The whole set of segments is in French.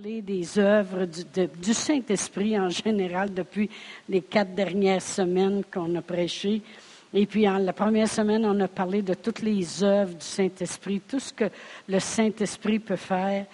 des œuvres du, Saint-Esprit en général depuis les quatre dernières semaines qu'on a prêché. Et puis, en la première semaine, on a parlé de toutes les œuvres du Saint-Esprit, tout ce que le Saint-Esprit peut faire.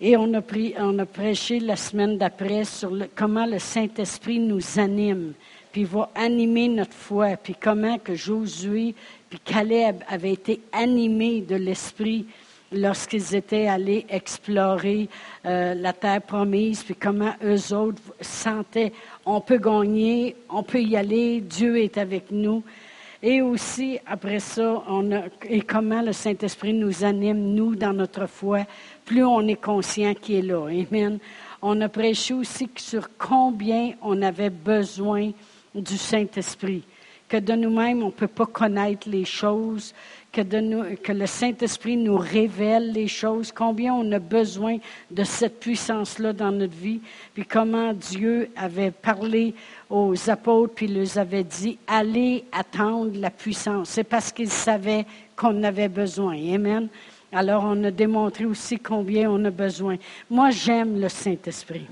Et on a, on a prêché la semaine d'après sur comment le Saint-Esprit nous anime, puis va animer notre foi, puis comment que Josué puis Caleb avaient été animés de l'Esprit lorsqu'ils étaient allés explorer euh, la terre promise, puis comment eux autres sentaient, on peut gagner, on peut y aller, Dieu est avec nous. Et aussi, après ça, on a, et comment le Saint-Esprit nous anime, nous, dans notre foi, plus on est conscient qu'il est là. Amen. On a prêché aussi sur combien on avait besoin du Saint-Esprit, que de nous-mêmes, on ne peut pas connaître les choses, que, le Saint-Esprit nous révèle les choses, combien on a besoin de cette puissance-là dans notre vie, puis comment Dieu avait parlé aux apôtres, puis leur avait dit, allez attendre la puissance. C'est parce qu'il savait qu'on avait besoin. Amen. Alors on a démontré aussi combien on a besoin. Moi, j'aime le Saint-Esprit.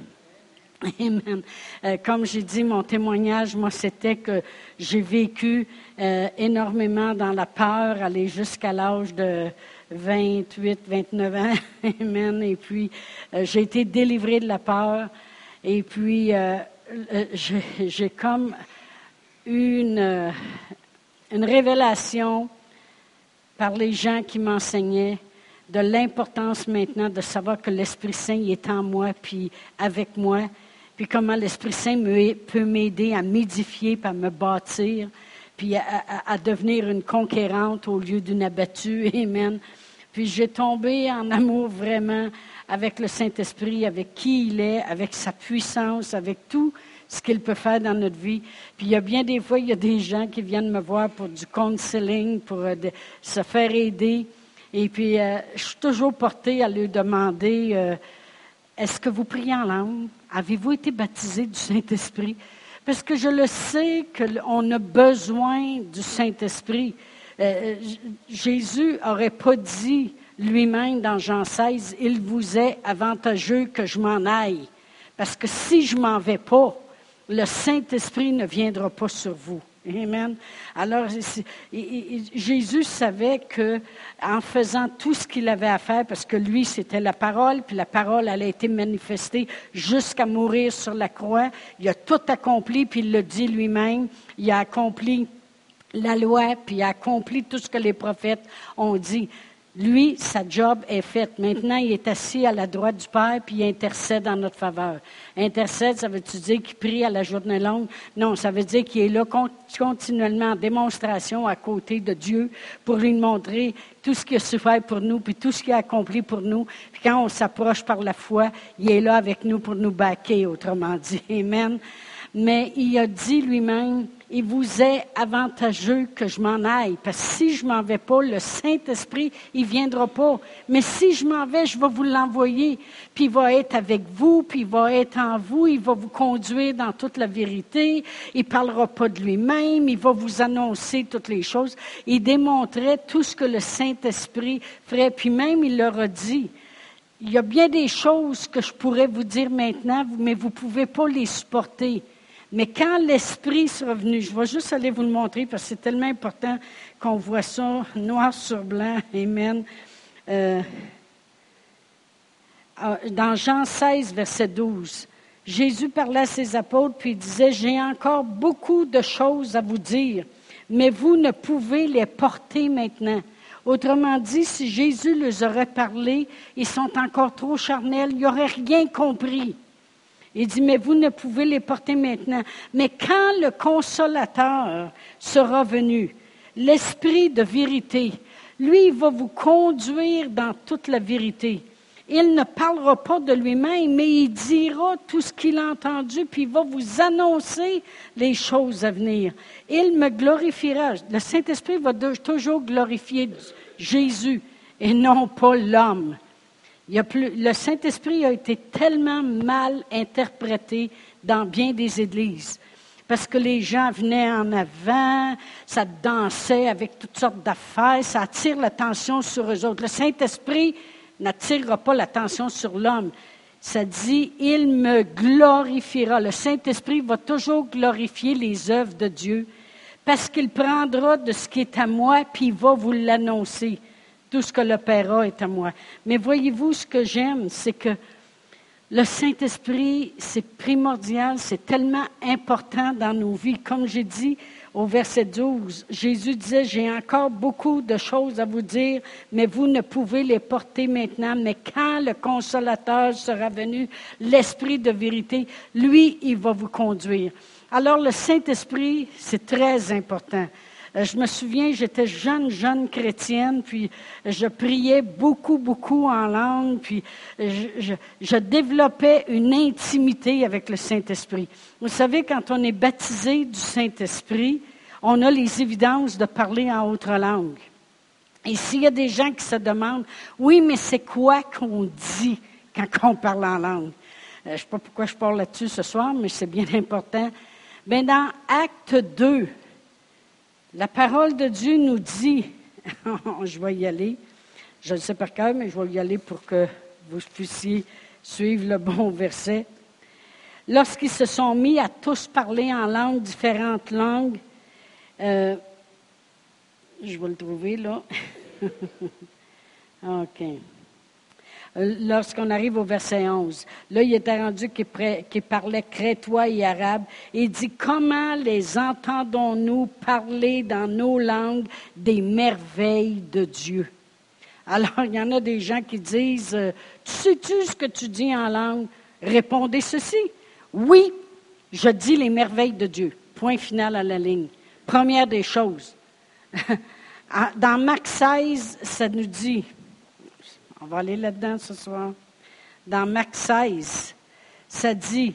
Amen. Euh, comme j'ai dit, mon témoignage, moi, c'était que j'ai vécu euh, énormément dans la peur, aller jusqu'à l'âge de 28, 29 ans. Et puis, euh, j'ai été délivrée de la peur. Et puis, j'ai comme une, une révélation par les gens qui m'enseignaient de l'importance maintenant de savoir que l'Esprit Saint est en moi, puis avec moi, puis comment l'Esprit Saint peut m'aider à m'édifier, à me bâtir, puis à, devenir une conquérante au lieu d'une abattue. Amen. Puis j'ai tombé en amour vraiment avec le Saint-Esprit, avec qui il est, avec sa puissance, avec tout ce qu'il peut faire dans notre vie. Puis il y a bien des fois, il y a des gens qui viennent me voir pour du counseling, pour euh, se faire aider. Et puis, euh, je suis toujours portée à lui demander, euh, est-ce que vous priez en langue? Avez-vous été baptisé du Saint-Esprit? Parce que je le sais qu'on a besoin du Saint-Esprit. Euh, Jésus n'aurait pas dit lui-même dans Jean 16, il vous est avantageux que je m'en aille. Parce que si je m'en vais pas, le Saint-Esprit ne viendra pas sur vous. Amen. Alors, Jésus savait que, en faisant tout ce qu'il avait à faire, parce que lui, c'était la parole, puis la parole, elle a été manifestée jusqu'à mourir sur la croix. Il a tout accompli, puis il le dit lui-même. Il a accompli la loi, puis il a accompli tout ce que les prophètes ont dit. Lui, sa job est faite. Maintenant, il est assis à la droite du Père, puis il intercède en notre faveur. Intercède, ça veut-tu dire qu'il prie à la journée longue? Non, ça veut dire qu'il est là continuellement en démonstration à côté de Dieu pour lui montrer tout ce qu'il a su faire pour nous, puis tout ce qu'il a accompli pour nous. Puis quand on s'approche par la foi, il est là avec nous pour nous baquer, autrement dit. Amen. Mais il a dit lui-même, il vous est avantageux que je m'en aille, parce que si je m'en vais pas, le Saint-Esprit, il viendra pas. Mais si je m'en vais, je vais vous l'envoyer, puis il va être avec vous, puis il va être en vous, il va vous conduire dans toute la vérité, il parlera pas de lui-même, il va vous annoncer toutes les choses. Il démontrait tout ce que le Saint-Esprit ferait, puis même il leur a dit, il y a bien des choses que je pourrais vous dire maintenant, mais vous pouvez pas les supporter. Mais quand l'Esprit sera venu, je vais juste aller vous le montrer parce que c'est tellement important qu'on voit ça noir sur blanc. Amen. Euh, ah, dans Jean 16, verset 12, Jésus parlait à ses apôtres puis disait, j'ai encore beaucoup de choses à vous dire, mais vous ne pouvez les porter maintenant. Autrement dit, si Jésus leur aurait parlé, ils sont encore trop charnels, ils n'auraient rien compris. Il dit, mais vous ne pouvez les porter maintenant. Mais quand le consolateur sera venu, l'esprit de vérité, lui, il va vous conduire dans toute la vérité. Il ne parlera pas de lui-même, mais il dira tout ce qu'il a entendu, puis il va vous annoncer les choses à venir. Il me glorifiera. Le Saint-Esprit va toujours glorifier Jésus et non pas l'homme le Saint-Esprit a été tellement mal interprété dans bien des églises. Parce que les gens venaient en avant, ça dansait avec toutes sortes d'affaires, ça attire l'attention sur eux autres. Le Saint-Esprit n'attirera pas l'attention sur l'homme. ça dit, il me glorifiera. Le Saint-Esprit va toujours glorifier les œuvres de Dieu parce qu'il prendra de ce qui est à moi, puis il va vous l'annoncer. Tout ce que le Père a est à moi. Mais voyez-vous, ce que j'aime, c'est que le Saint-Esprit, c'est primordial, c'est tellement important dans nos vies. Comme j'ai dit au verset 12, Jésus disait, j'ai encore beaucoup de choses à vous dire, mais vous ne pouvez les porter maintenant. Mais quand le consolateur sera venu, l'Esprit de vérité, lui, il va vous conduire. Alors le Saint-Esprit, c'est très important. Euh, je me souviens, j'étais jeune, jeune chrétienne, puis je priais beaucoup, beaucoup en langue, puis je, développais une intimité avec le Saint-Esprit. Vous savez, quand on est baptisé du Saint-Esprit, on a les évidences de parler en autre langue. Et s'il y a des gens qui se demandent, oui, mais c'est quoi qu'on dit quand on parle en langue? Euh, je ne sais pas pourquoi je parle là-dessus ce soir, mais c'est bien important. Bien, dans Acte 2, la parole de Dieu nous dit, je vais y aller, je le sais par cœur, mais je vais y aller pour que vous puissiez suivre le bon verset. Lorsqu'ils se sont mis à tous parler en langues, différentes langues, euh, je vais le trouver là. OK. Euh, lorsqu'on arrive au verset 11. Là, il était rendu qu'il parlait crétois et arabe. Il dit, comment les entendons-nous parler dans nos langues des merveilles de Dieu? Alors, il y en a des gens qui disent, euh, tu sais-tu ce que tu dis en langue? Répondez ceci. Oui, je dis les merveilles de Dieu. Point final à la ligne. Première des choses. Dans Marc 16, ça nous dit, on va aller là-dedans ce soir. Dans Marc 16, ça dit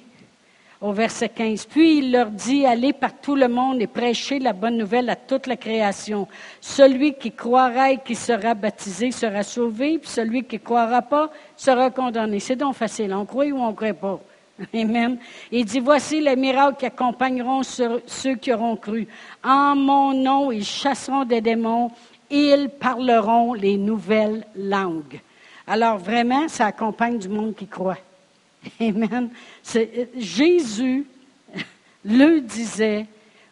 au verset 15, Puis il leur dit, allez par tout le monde et prêchez la bonne nouvelle à toute la création. Celui qui croira et qui sera baptisé sera sauvé, puis celui qui ne croira pas sera condamné. C'est donc facile, on croit ou on ne croit pas. Amen. Il dit, voici les miracles qui accompagneront ceux qui auront cru. En mon nom, ils chasseront des démons, ils parleront les nouvelles langues. Alors vraiment, ça accompagne du monde qui croit. Amen. Jésus le disait,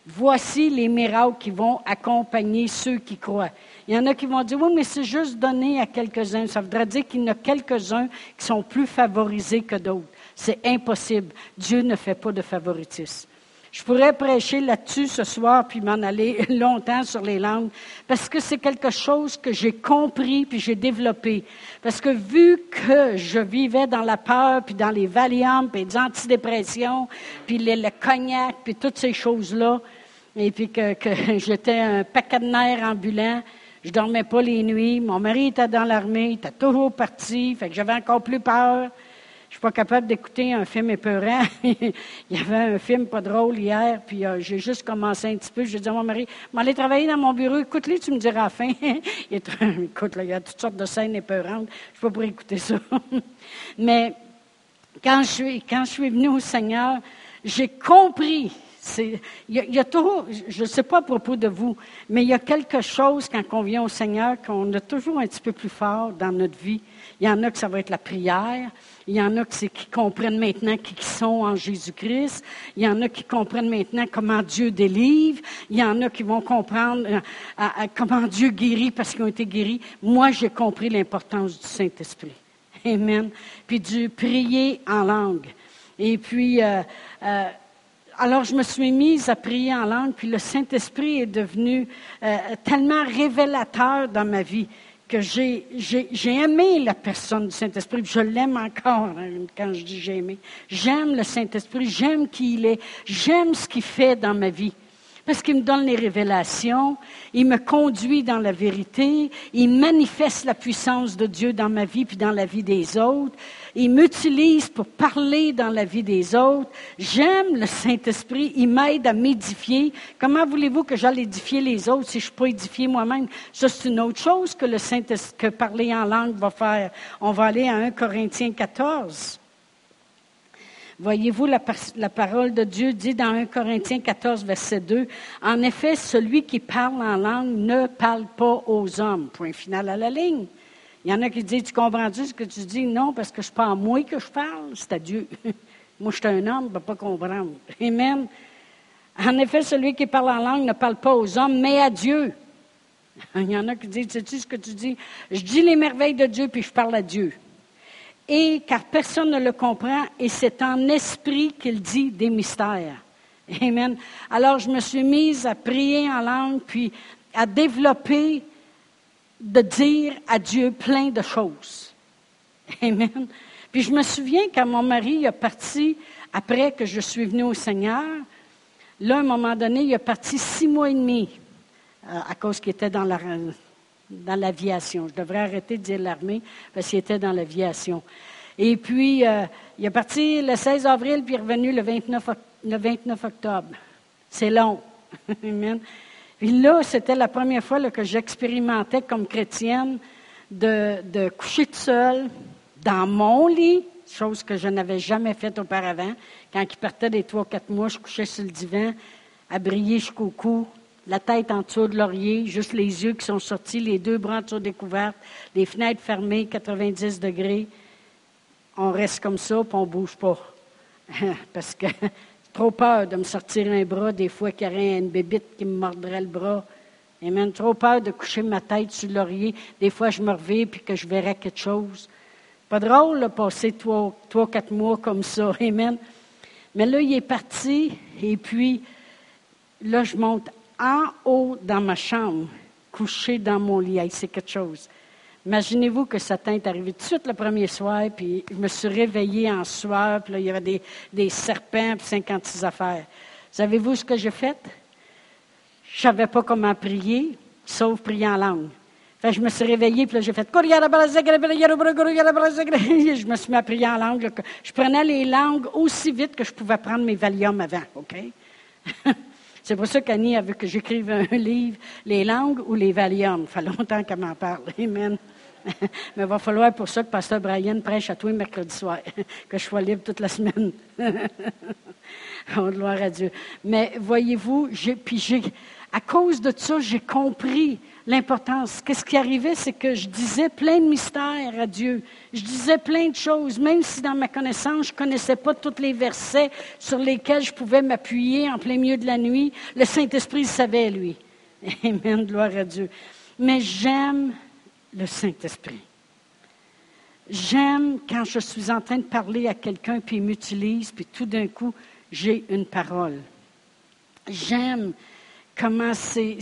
voici les miracles qui vont accompagner ceux qui croient. Il y en a qui vont dire, oui, mais c'est juste donné à quelques-uns. Ça voudrait dire qu'il y en a quelques-uns qui sont plus favorisés que d'autres. C'est impossible. Dieu ne fait pas de favoritisme. Je pourrais prêcher là-dessus ce soir puis m'en aller longtemps sur les langues parce que c'est quelque chose que j'ai compris puis j'ai développé. Parce que vu que je vivais dans la peur puis dans les Valium puis les antidépressions puis le cognac puis toutes ces choses-là et puis que, que j'étais un paquet de ambulant, je dormais pas les nuits. Mon mari était dans l'armée, il était toujours parti, fait que j'avais encore plus peur. Je suis pas capable d'écouter un film épeurant. il y avait un film pas drôle hier, puis euh, j'ai juste commencé un petit peu. J'ai dit à mon mari, m'aller travailler dans mon bureau, écoute-les, tu me diras à la fin. écoute, il y a toutes sortes de scènes épeurantes. Je suis pas pour écouter ça. Mais quand je suis, quand je suis venue au Seigneur, j'ai compris il y, a, toujours, je ne sais pas à propos de vous, mais il y a quelque chose quand on vient au Seigneur qu'on a toujours un petit peu plus fort dans notre vie. Il y en a que ça va être la prière. Il y en a qui, comprennent maintenant qui, sont en Jésus-Christ. Il y en a qui comprennent maintenant comment Dieu délivre. Il y en a qui vont comprendre euh, comment Dieu guérit parce qu'ils ont été guéris. Moi, j'ai compris l'importance du Saint-Esprit. Amen. Puis du prier en langue. Et puis, euh, euh, alors je me suis mise à prier en langue, puis le Saint-Esprit est devenu tellement révélateur dans ma vie que j'ai, aimé la personne du Saint-Esprit, je l'aime encore hein, quand je dis j'ai aimé. J'aime le Saint-Esprit, j'aime qui il est, j'aime ce qu'il fait dans ma vie. Parce qu'il me donne les révélations, il me conduit dans la vérité, il manifeste la puissance de Dieu dans ma vie puis dans la vie des autres. Il m'utilise pour parler dans la vie des autres. J'aime le Saint-Esprit. Il m'aide à m'édifier. Comment voulez-vous que j'aille édifier les autres si je ne peux pas édifier moi-même? Ça, c'est une autre chose que le saint que parler en langue va faire. On va aller à 1 Corinthiens 14. Voyez-vous, la, parole de Dieu dit dans 1 Corinthiens 14, verset 2, En effet, celui qui parle en langue ne parle pas aux hommes. Point final à la ligne. Il y en a qui disent, tu comprends-tu ce que tu dis? Non, parce que je pas à moi que je parle, c'est à Dieu. moi, je suis un homme, je ne peux pas comprendre. Amen. En effet, celui qui parle en langue ne parle pas aux hommes, mais à Dieu. Il y en a qui disent, sais-tu ce que tu dis? Je dis les merveilles de Dieu, puis je parle à Dieu. Et car personne ne le comprend, et c'est en esprit qu'il dit des mystères. Amen. Alors, je me suis mise à prier en langue, puis à développer, de dire à Dieu plein de choses. Amen. Puis je me souviens quand mon mari est parti, après que je suis venue au Seigneur, là, à un moment donné, il est parti six mois et demi euh, à cause qu'il était dans la, dans l'aviation. Je devrais arrêter de dire l'armée parce qu'il était dans l'aviation. Et puis, euh, il est parti le 16 avril, puis revenu le 29, le 29 octobre. C'est long. Amen. Puis là, c'était la première fois que j'expérimentais comme chrétienne de, de coucher toute seule dans mon lit, chose que je n'avais jamais faite auparavant. Quand il partait des trois, quatre mois, je couchais sur le divan, à briller jusqu'au cou, la tête en dessous de l'oreiller, juste les yeux qui sont sortis, les deux bras en dessous découvertes, les fenêtres fermées, 90 degrés. On reste comme ça, puis on ne bouge pas. Parce que trop peur de me sortir un bras, des fois qu'il y aurait une bébite qui me mordrait le bras. Et même trop peur de coucher ma tête sur l'oreiller. Des fois, je me reviens puis que je verrais quelque chose. Pas drôle de passer trois, trois, quatre mois comme ça. Amen. Mais là, il est parti et puis là, je monte en haut dans ma chambre, couché dans mon lit. c'est quelque chose. Imaginez-vous que Satan est arrivé tout de suite le premier soir, puis je me suis réveillée en sueur, puis là, il y avait des, des serpents, puis 56 affaires. Savez-vous ce que j'ai fait? Je ne savais pas comment prier, sauf prier en langue. Fait, je me suis réveillée, puis là, j'ai fait Je me suis mis à prier en langue. Je prenais les langues aussi vite que je pouvais prendre mes Valium avant, OK? C'est pour ça qu'Annie a vu que j'écrive un livre, Les langues ou les Valium. Ça fait longtemps qu'elle m'en parle. Amen. Mais il va falloir pour ça que Pasteur Brian prêche à tous les mercredis que je sois libre toute la semaine. oh, gloire à Dieu. Mais voyez-vous, puis j'ai, à cause de ça, j'ai compris l'importance. Qu'est-ce qui arrivait, c'est que je disais plein de mystères à Dieu. Je disais plein de choses, même si dans ma connaissance, je ne connaissais pas tous les versets sur lesquels je pouvais m'appuyer en plein milieu de la nuit. Le Saint-Esprit savait, lui. Amen, gloire à Dieu. Mais j'aime le Saint-Esprit. J'aime quand je suis en train de parler à quelqu'un, puis il m'utilise, puis tout d'un coup, j'ai une parole. J'aime comment c'est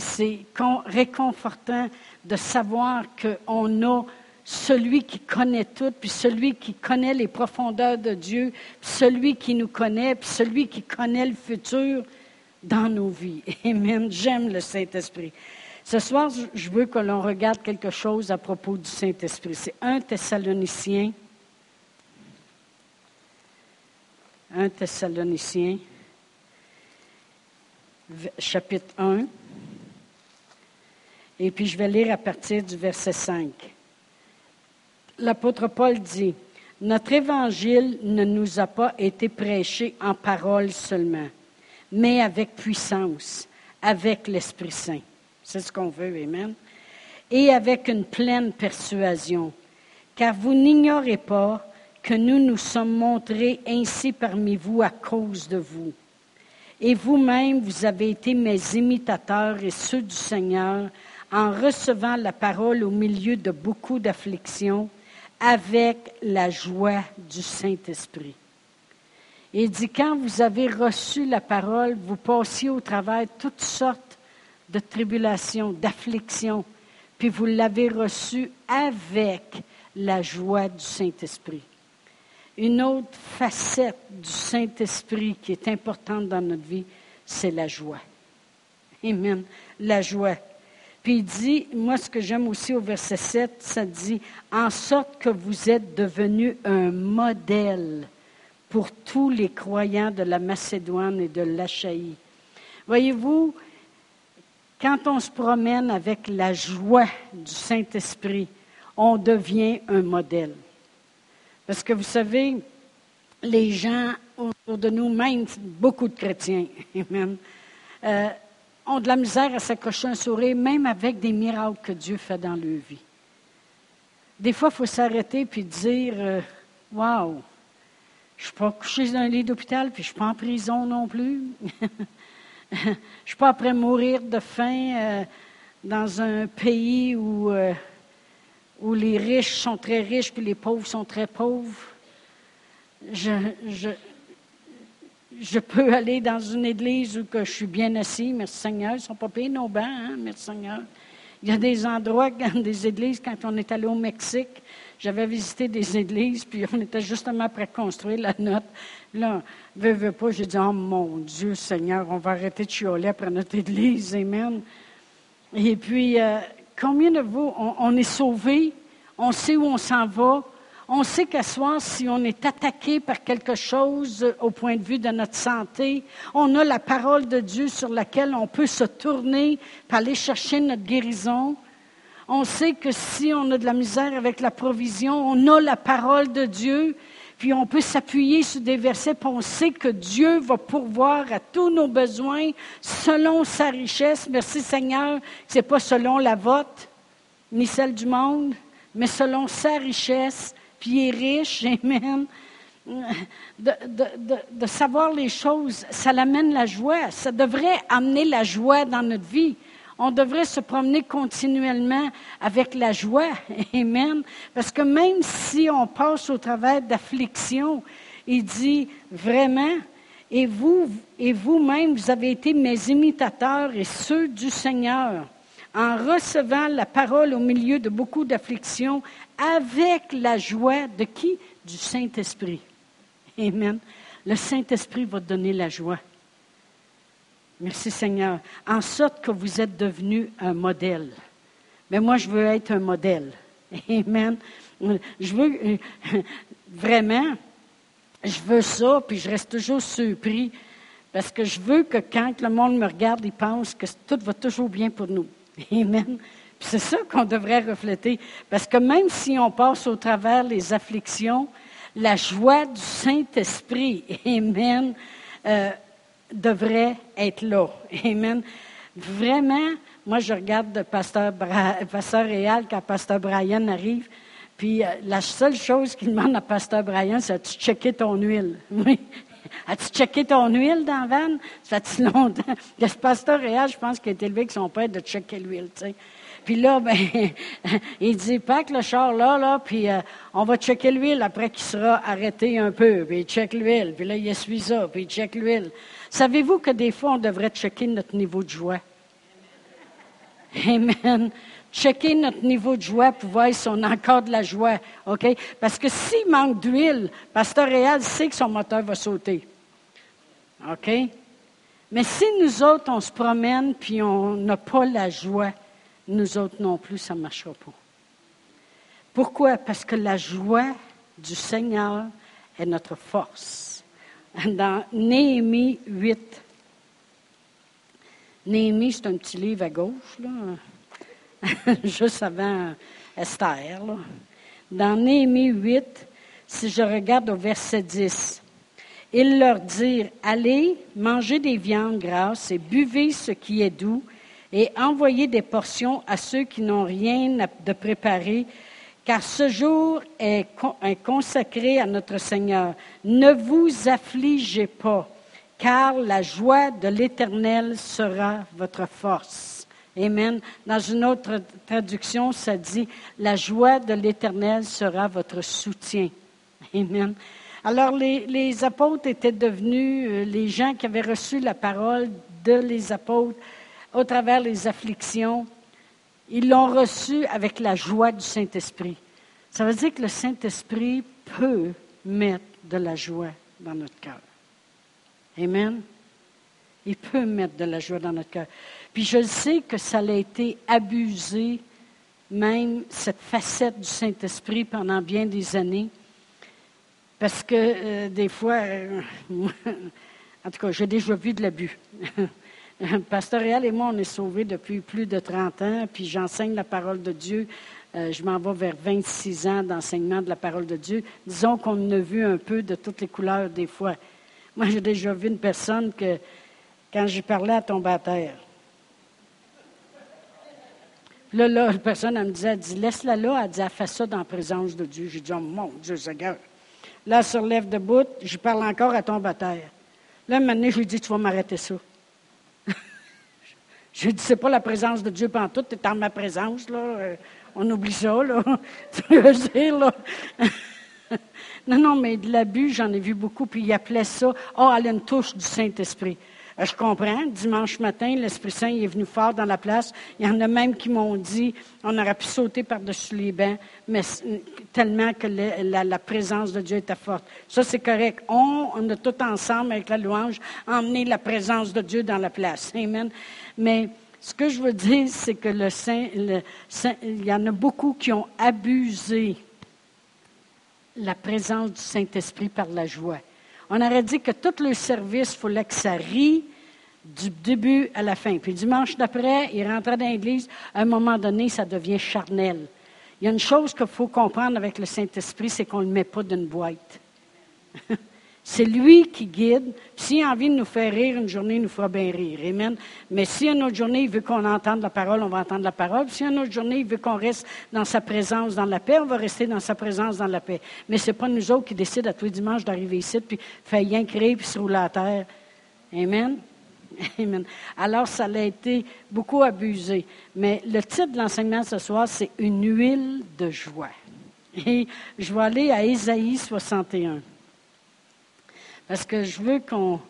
réconfortant de savoir qu'on a celui qui connaît tout, puis celui qui connaît les profondeurs de Dieu, puis celui qui nous connaît, puis celui qui connaît le futur dans nos vies. Amen. J'aime le Saint-Esprit. Ce soir, je veux que l'on regarde quelque chose à propos du Saint-Esprit. C'est un Thessalonicien. Un Thessalonicien chapitre 1. Et puis je vais lire à partir du verset 5. L'apôtre Paul dit, Notre évangile ne nous a pas été prêché en parole seulement, mais avec puissance, avec l'Esprit Saint. C'est ce qu'on veut, Amen. Et avec une pleine persuasion, car vous n'ignorez pas que nous nous sommes montrés ainsi parmi vous à cause de vous. Et vous-même, vous avez été mes imitateurs et ceux du Seigneur en recevant la parole au milieu de beaucoup d'afflictions avec la joie du Saint-Esprit. Il dit, quand vous avez reçu la parole, vous passiez au travers toutes sortes de tribulations, d'afflictions, puis vous l'avez reçu avec la joie du Saint-Esprit une autre facette du Saint-Esprit qui est importante dans notre vie, c'est la joie. Amen. La joie. Puis il dit, moi ce que j'aime aussi au verset 7, ça dit, en sorte que vous êtes devenus un modèle pour tous les croyants de la Macédoine et de l'Achaïe. Voyez-vous, quand on se promène avec la joie du Saint-Esprit, on devient un modèle. Parce que vous savez, les gens autour de nous, même beaucoup de chrétiens, euh, ont de la misère à s'accrocher un sourire, même avec des miracles que Dieu fait dans leur vie. des fois, il faut s'arrêter puis dire Waouh, je ne suis pas couché dans un lit d'hôpital, puis je ne suis pas en prison non plus. je ne suis pas après mourir de faim euh, dans un pays où, euh, où les riches sont très riches, puis les pauvres sont très pauvres. Je, je, je peux aller dans une église où que je suis bien assis, merci Seigneur. Ils ne sont pas payés nos bancs, hein, merci Seigneur. Il y a des endroits, des églises, quand on est allé au Mexique, j'avais visité des églises, puis on était justement après construire la note. Là, veux, veux pas, j'ai dit, oh mon Dieu, Seigneur, on va arrêter de chioler après notre église, Amen. Et puis, euh, combien de vous, on est sauvés, on sait où on s'en va, on sait qu'à soir, si on est attaqué par quelque chose au point de vue de notre santé, on a la parole de Dieu sur laquelle on peut se tourner pour aller chercher notre guérison. On sait que si on a de la misère avec la provision, on a la parole de Dieu, puis on peut s'appuyer sur des versets, puis on sait que Dieu va pourvoir à tous nos besoins selon sa richesse. Merci Seigneur, ce n'est pas selon la vôtre, ni celle du monde, mais selon sa richesse puis il est riche, amen. De, de, savoir les choses, ça l'amène la joie. Ça devrait amener la joie dans notre vie. On devrait se promener continuellement avec la joie. Amen. Parce que même si on passe au travers d'afflictions, il dit vraiment, et vous, et vous-même, vous avez été mes imitateurs et ceux du Seigneur en recevant la parole au milieu de beaucoup d'afflictions, avec la joie de qui? Du Saint-Esprit. Amen. Le Saint-Esprit va donner la joie. Merci Seigneur. En sorte que vous êtes devenu un modèle. Mais moi, je veux être un modèle. Amen. Je veux euh, vraiment, je veux ça, puis je reste toujours surpris, parce que je veux que quand le monde me regarde, il pense que tout va toujours bien pour nous. Amen c'est ça qu'on devrait refléter. Parce que même si on passe au travers les afflictions, la joie du Saint-Esprit, Amen, euh, devrait être là. Amen. Vraiment, moi, je regarde le pasteur, pasteur Réal quand pasteur Brian arrive. Puis euh, la seule chose qu'il demande à pasteur Brian, c'est as-tu checké ton huile? Oui. As-tu checké ton huile dans la vanne? Ça fait longtemps? Le pasteur Réal, je pense qu'il est élevé avec son père de checker l'huile, tu sais. Puis là, ben, il dit, pack le char là, là, puis euh, on va checker l'huile après qu'il sera arrêté un peu. Puis il check l'huile, puis là, il essuie ça, puis il check l'huile. Savez-vous que des fois, on devrait checker notre niveau de joie? Amen. Checker notre niveau de joie pour voir si on a encore de la joie. OK? Parce que s'il manque d'huile, Pasteur Réal sait que son moteur va sauter. OK? Mais si nous autres, on se promène puis on n'a pas la joie, nous autres non plus, ça ne marchera pas. Pourquoi? Parce que la joie du Seigneur est notre force. Dans Néhémie 8, Néhémie, c'est un petit livre à gauche, là, juste avant Esther. Dans Néhémie 8, si je regarde au verset 10, ils leur dirent, allez, mangez des viandes grasses et buvez ce qui est doux et envoyez des portions à ceux qui n'ont rien de préparé, car ce jour est consacré à notre Seigneur. Ne vous affligez pas, car la joie de l'Éternel sera votre force. Amen. Dans une autre traduction, ça dit, la joie de l'Éternel sera votre soutien. Amen. Alors les, apôtres étaient devenus, euh, les gens qui avaient reçu la parole de les apôtres, au travers les afflictions, ils l'ont reçu avec la joie du Saint-Esprit. Ça veut dire que le Saint-Esprit peut mettre de la joie dans notre cœur. Amen. Il peut mettre de la joie dans notre cœur. Puis je sais que ça a été abusé, même cette facette du Saint-Esprit pendant bien des années. Parce que euh, des fois, euh, en tout cas, j'ai déjà vu de l'abus. Pasteur Réal et moi, on est sauvés depuis plus de 30 ans, puis j'enseigne la parole de Dieu. Euh, je m'en vais vers 26 ans d'enseignement de la parole de Dieu. Disons qu'on a vu un peu de toutes les couleurs des fois. Moi, j'ai déjà vu une personne que, quand j'y parlais, à tomber à terre. Là, là, la personne, elle me disait, elle dit, laisse-la là. Elle dit, elle fait ça dans la présence de Dieu. J'ai dit, oh, mon Dieu, Seigneur. Là, elle se relève debout, je parle encore, à tombe à terre. Là, maintenant, je lui dis, tu vas m'arrêter ça. Je lui dis, c'est pas la présence de Dieu pendant tout, tu es en ma présence, là. Euh, on oublie ça, là. non, non, mais de l'abus, j'en ai vu beaucoup, puis il appelait ça, oh, elle a une touche du Saint-Esprit. Euh, je comprends. Dimanche matin, l'Esprit Saint est venu fort dans la place. Il y en a même qui m'ont dit, on aurait pu sauter par-dessus les bancs, mais tellement que la, présence de Dieu était forte. Ça, c'est correct. On, on a tout ensemble, avec la louange, emmené la présence de Dieu dans la place. Amen. Mais ce que je veux dire, c'est que le Saint, il y en a beaucoup qui ont abusé la présence du Saint-Esprit par la joie. On aurait dit que tout le service, il fallait que ça rie du début à la fin. Puis dimanche d'après, il rentrait dans l'église. À un moment donné, ça devient charnel. Il y a une chose qu'il faut comprendre avec le Saint-Esprit, c'est qu'on ne le met pas d'une boîte. C'est lui qui guide. S'il a envie de nous faire rire une journée, il nous fera bien rire. Amen. Mais si une autre journée, il veut qu'on entende la parole, on va entendre la parole. Si une autre journée, il veut qu'on reste dans sa présence, dans la paix, on va rester dans sa présence, dans la paix. Mais ce n'est pas nous autres qui décident à tous les dimanches d'arriver ici, puis faire rien créer, puis se rouler à terre. Amen. Amen. Alors, ça a été beaucoup abusé. Mais le titre de l'enseignement ce soir, c'est Une huile de joie. Et je vais aller à Ésaïe 61. Parce que je veux qu'on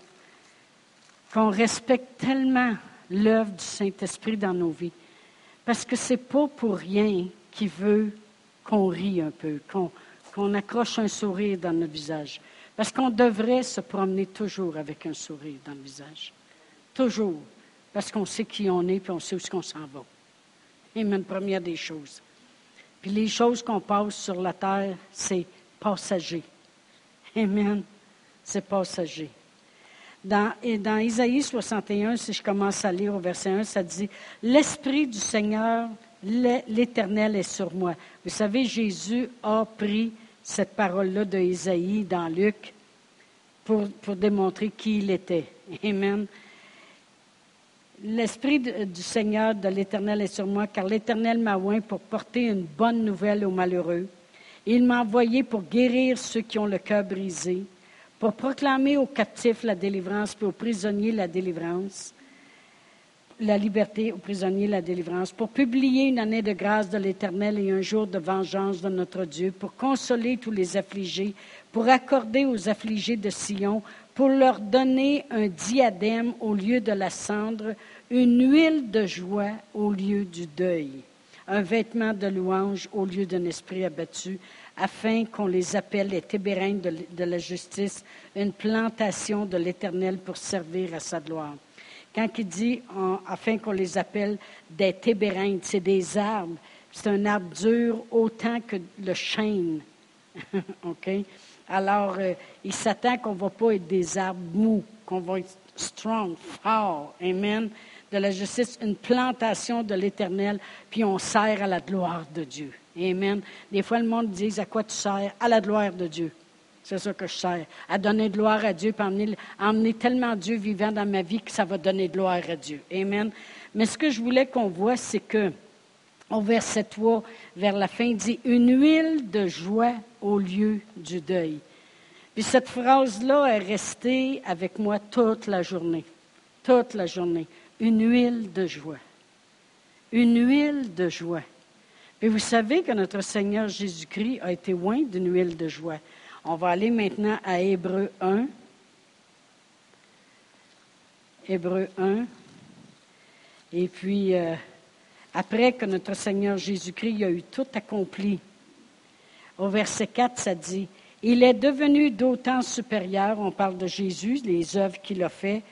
respecte tellement l'œuvre du Saint-Esprit dans nos vies. Parce que ce n'est pas pour rien qu'il veut qu'on rie un peu, qu'on accroche un sourire dans notre visage. Parce qu'on devrait se promener toujours avec un sourire dans le visage. Toujours. Parce qu'on sait qui on est et on sait où on s'en va. Amen. Première des choses. Puis les choses qu'on passe sur la terre, c'est passager. Amen c'est passager. Dans, dans Isaïe 61, si je commence à lire au verset 1, ça dit L'Esprit du Seigneur, l'Éternel est sur moi. Vous savez, Jésus a pris cette parole-là de Isaïe dans Luc pour, pour démontrer qui il était. Amen. L'Esprit du Seigneur, de l'Éternel est sur moi, car l'Éternel m'a oint pour porter une bonne nouvelle aux malheureux. Il m'a envoyé pour guérir ceux qui ont le cœur brisé, pour proclamer aux captifs la délivrance, puis aux prisonniers la délivrance, la liberté aux prisonniers la délivrance, pour publier une année de grâce de l'Éternel et un jour de vengeance de notre Dieu, pour consoler tous les affligés, pour accorder aux affligés de Sion, pour leur donner un diadème au lieu de la cendre, une huile de joie au lieu du deuil, un vêtement de louange au lieu d'un esprit abattu, afin qu'on les appelle les tébérains de, la justice, une plantation de l'Éternel pour servir à sa gloire. Quand il dit afin qu'on les appelle des tébérains, c'est des arbres. C'est un arbre dur autant que le chêne. Alors, euh, il s'attend qu'on ne va pas être des arbres mous, qu'on va être strong, fort. Amen. De la justice, une plantation de l'Éternel, puis on sert à la gloire de Dieu. Amen. Des fois, le monde dit à quoi tu sers? À la gloire de Dieu. C'est ça que je sers. À donner de gloire à Dieu, puis emmener, emmener tellement Dieu vivant dans ma vie que ça va donner de gloire à Dieu. Amen. Mais ce que je voulais qu'on voit, c'est que, au verset 3, vers la fin, il dit Une huile de joie au lieu du deuil. Puis cette phrase-là est restée avec moi toute la journée. Toute la journée. Une huile de joie. Une huile de joie. Et vous savez que notre Seigneur Jésus-Christ a été loin d'une huile de joie. On va aller maintenant à Hébreu 1. Hébreu 1. Et puis, euh, après que notre Seigneur Jésus-Christ a eu tout accompli, au verset 4, ça dit, Il est devenu d'autant supérieur, on parle de Jésus, les œuvres qu'il a faites,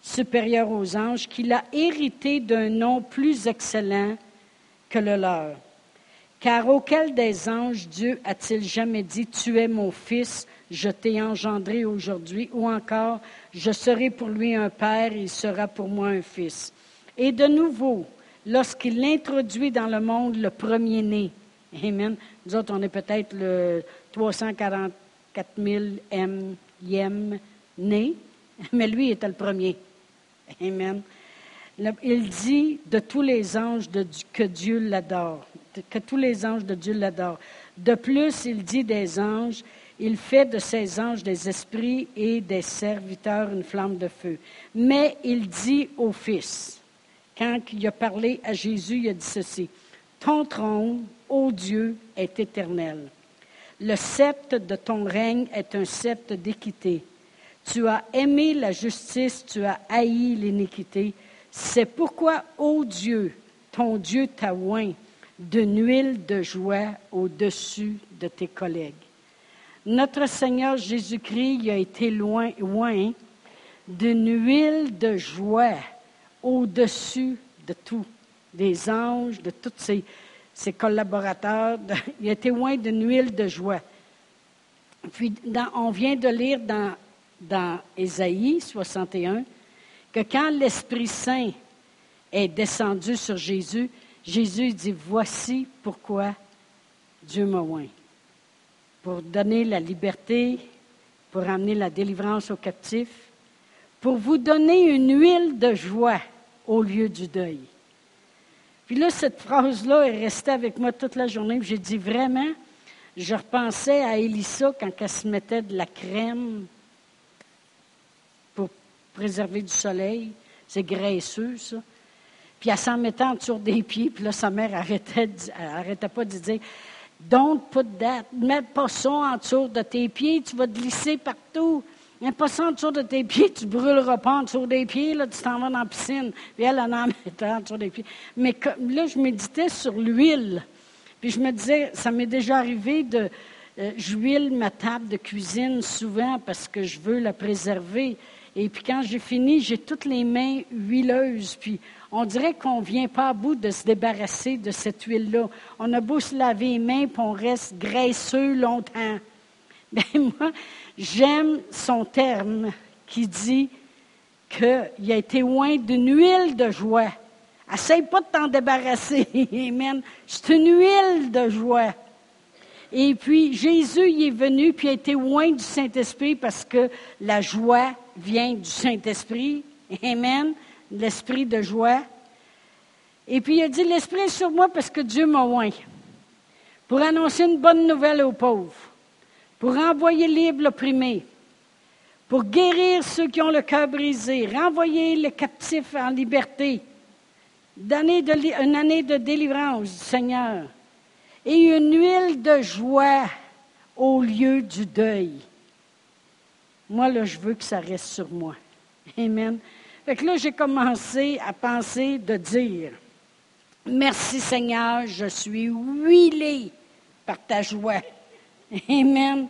supérieur aux anges, qu'il a hérité d'un nom plus excellent que le leur. Car auquel des anges Dieu a-t-il jamais dit, Tu es mon fils, je t'ai engendré aujourd'hui, ou encore, Je serai pour lui un père, il sera pour moi un fils. Et de nouveau, lorsqu'il introduit dans le monde le premier-né, Amen. Nous autres, on est peut-être le 344 000 M, né, mais lui était le premier. Amen. il dit de tous les anges que Dieu l'adore, que tous les anges de Dieu l'adorent. De plus, il dit des anges, il fait de ces anges des esprits et des serviteurs une flamme de feu. Mais il dit au Fils, quand il a parlé à Jésus, il a dit ceci, Ton trône, ô Dieu, est éternel. Le sceptre de ton règne est un sceptre d'équité. Tu as aimé la justice, tu as haï l'iniquité. C'est pourquoi, ô Dieu, ton Dieu t'a oint d'une huile de joie au-dessus de tes collègues. Notre Seigneur Jésus-Christ a été loin, loin d'une huile de joie au-dessus de tout, des anges, de tous ses, collaborateurs. il a été loin d'une huile de joie. Puis, on vient de lire dans, dans Ésaïe 61 que quand l'Esprit Saint est descendu sur Jésus, Jésus dit, voici pourquoi Dieu m'a oint. Pour donner la liberté, pour amener la délivrance aux captifs, pour vous donner une huile de joie au lieu du deuil. Puis là, cette phrase-là est restée avec moi toute la journée. J'ai dit vraiment, je repensais à Elissa quand elle se mettait de la crème pour préserver du soleil. C'est graisseux, ça. Puis elle s'en mettait en dessous des pieds, puis là, sa mère arrêtait, arrêtait pas de dire Don't put that, mets pas ça en dessous de tes pieds, tu vas te glisser partout. Mets pas ça en dessous de tes pieds, tu brûleras pas en dessous des pieds, là, tu t'en vas dans la piscine. Puis elle, elle en mettait en dessous des pieds. Mais là, je méditais sur l'huile. Puis je me disais, ça m'est déjà arrivé de. Euh, j'huile ma table de cuisine souvent parce que je veux la préserver. Et puis quand j'ai fini, j'ai toutes les mains huileuses. Puis on dirait qu'on ne vient pas à bout de se débarrasser de cette huile-là. On a beau se laver les mains, puis on reste graisseux longtemps. Mais moi, j'aime son terme qui dit qu'il a été loin d'une huile de joie. Essaye pas de t'en débarrasser. Amen. C'est une huile de joie. Et puis, Jésus y est venu, puis a été loin du Saint-Esprit parce que la joie vient du Saint-Esprit. Amen l'esprit de joie. Et puis il a dit, l'esprit est sur moi parce que Dieu m'a oint. Pour annoncer une bonne nouvelle aux pauvres, pour envoyer libre l'opprimé, pour guérir ceux qui ont le cœur brisé, renvoyer les captifs en liberté, une année de délivrance du Seigneur et une huile de joie au lieu du deuil. Moi, là, je veux que ça reste sur moi. Amen. Fait que là, j'ai commencé à penser de dire Merci Seigneur, je suis huilé par ta joie. Amen.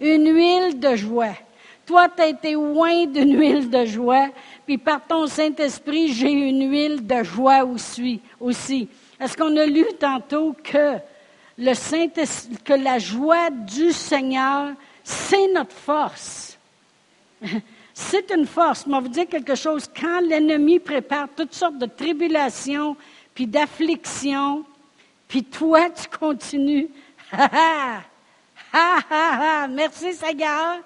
Une huile de joie. Toi, tu as été loin d'une huile de joie, puis par ton Saint-Esprit, j'ai une huile de joie aussi. aussi. Est-ce qu'on a lu tantôt que, le Saint que la joie du Seigneur, c'est notre force? C'est une force. Mais vous dire quelque chose. Quand l'ennemi prépare toutes sortes de tribulations, puis d'afflictions, puis toi, tu continues. Merci Seigneur.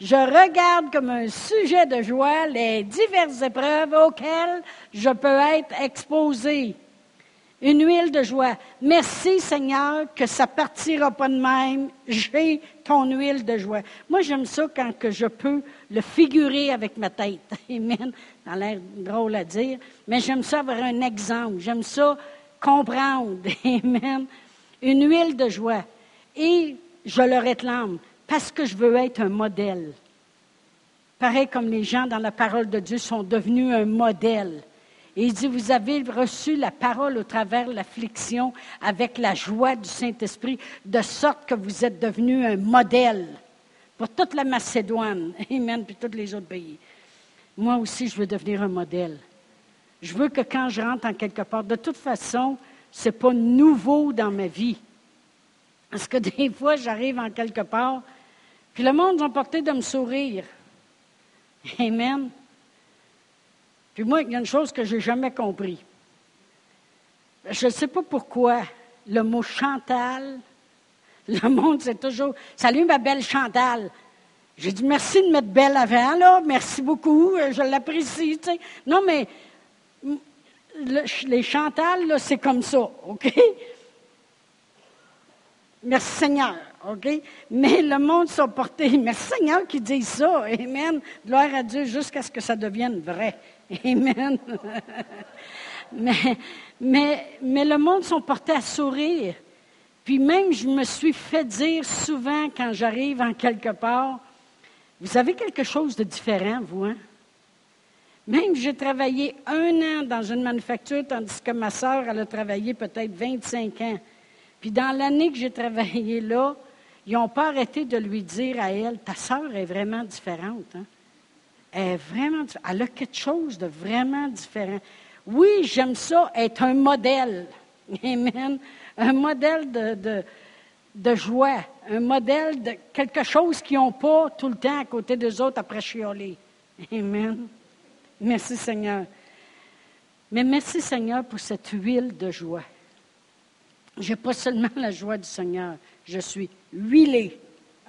je regarde comme un sujet de joie les diverses épreuves auxquelles je peux être exposé une huile de joie. Merci Seigneur que ça partira pas de même. J'ai ton huile de joie. Moi, j'aime ça quand que je peux le figurer avec ma tête. Amen. Ça a l'air drôle à dire, mais j'aime ça avoir un exemple. J'aime ça comprendre. Amen. Une huile de joie. Et je le réclame parce que je veux être un modèle. Pareil comme les gens dans la parole de Dieu sont devenus un modèle. Et il dit, vous avez reçu la parole au travers de l'affliction avec la joie du Saint-Esprit, de sorte que vous êtes devenu un modèle pour toute la Macédoine, Amen, puis tous les autres pays. Moi aussi, je veux devenir un modèle. Je veux que quand je rentre en quelque part, de toute façon, ce n'est pas nouveau dans ma vie. Parce que des fois, j'arrive en quelque part, puis le monde va porter de me sourire. Amen. Puis moi, il y a une chose que je n'ai jamais compris. Je ne sais pas pourquoi le mot Chantal, le monde, c'est toujours Salut ma belle Chantal. J'ai dit merci de mettre belle avant, là, merci beaucoup, je l'apprécie. Non, mais les Chantal, c'est comme ça, OK? Merci Seigneur, OK? Mais le monde s'est porté. Merci Seigneur qui dit ça. Amen. Gloire à Dieu jusqu'à ce que ça devienne vrai. Amen. mais, mais, mais le monde s'est porté à sourire. Puis même, je me suis fait dire souvent quand j'arrive en quelque part, vous avez quelque chose de différent, vous, hein? Même j'ai travaillé un an dans une manufacture, tandis que ma sœur, elle a travaillé peut-être 25 ans. Puis dans l'année que j'ai travaillé là, ils n'ont pas arrêté de lui dire à elle, ta sœur est vraiment différente. Hein? Elle est vraiment, elle a quelque chose de vraiment différent. Oui, j'aime ça, être un modèle. Amen. Un modèle de, de, joie, un modèle de quelque chose qu'ils n'ont pas tout le temps à côté des autres après chioler. Amen. Merci Seigneur. Mais merci Seigneur pour cette huile de joie. Je n'ai pas seulement la joie du Seigneur, je suis huilée.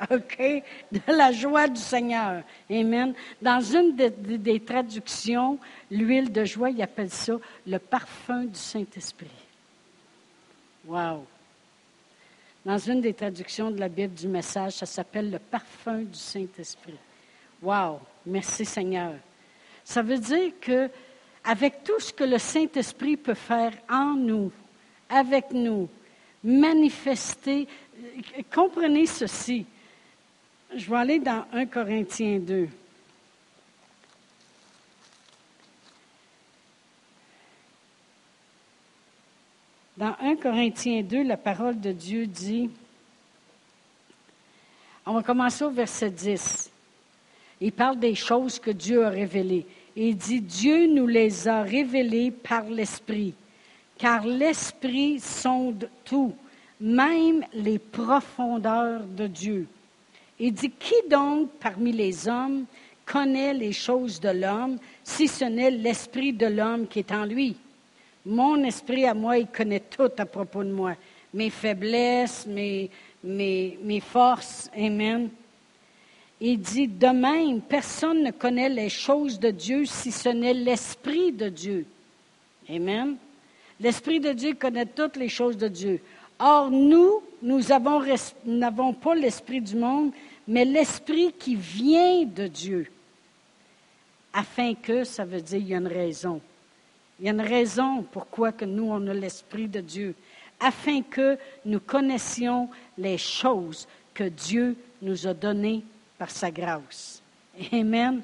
OK? De la joie du Seigneur. Amen. Dans une des traductions, l'huile de joie, il appelle ça le parfum du Saint-Esprit. Wow! Dans une des traductions de la Bible du message, ça s'appelle le parfum du Saint-Esprit. Wow! Merci Seigneur. Ça veut dire que avec tout ce que le Saint-Esprit peut faire en nous, avec nous, manifester, comprenez ceci. Je vais aller dans 1 Corinthiens 2. Dans 1 Corinthiens 2, la parole de Dieu dit, on va commencer au verset 10. Il parle des choses que Dieu a révélées. Il dit, Dieu nous les a révélées par l'Esprit, car l'Esprit sonde tout, même les profondeurs de Dieu. Il dit, qui donc parmi les hommes connaît les choses de l'homme, si ce n'est l'Esprit de l'homme qui est en lui? Mon esprit à moi, il connaît tout à propos de moi, mes faiblesses, mes, mes, mes forces. Amen. Il dit, de même, personne ne connaît les choses de Dieu si ce n'est l'Esprit de Dieu. Amen. L'Esprit de Dieu connaît toutes les choses de Dieu. Or, nous, nous n'avons pas l'Esprit du monde, mais l'Esprit qui vient de Dieu. Afin que, ça veut dire, il y a une raison. Il y a une raison pourquoi que nous, on a l'Esprit de Dieu. Afin que nous connaissions les choses que Dieu nous a données par sa grâce. Amen.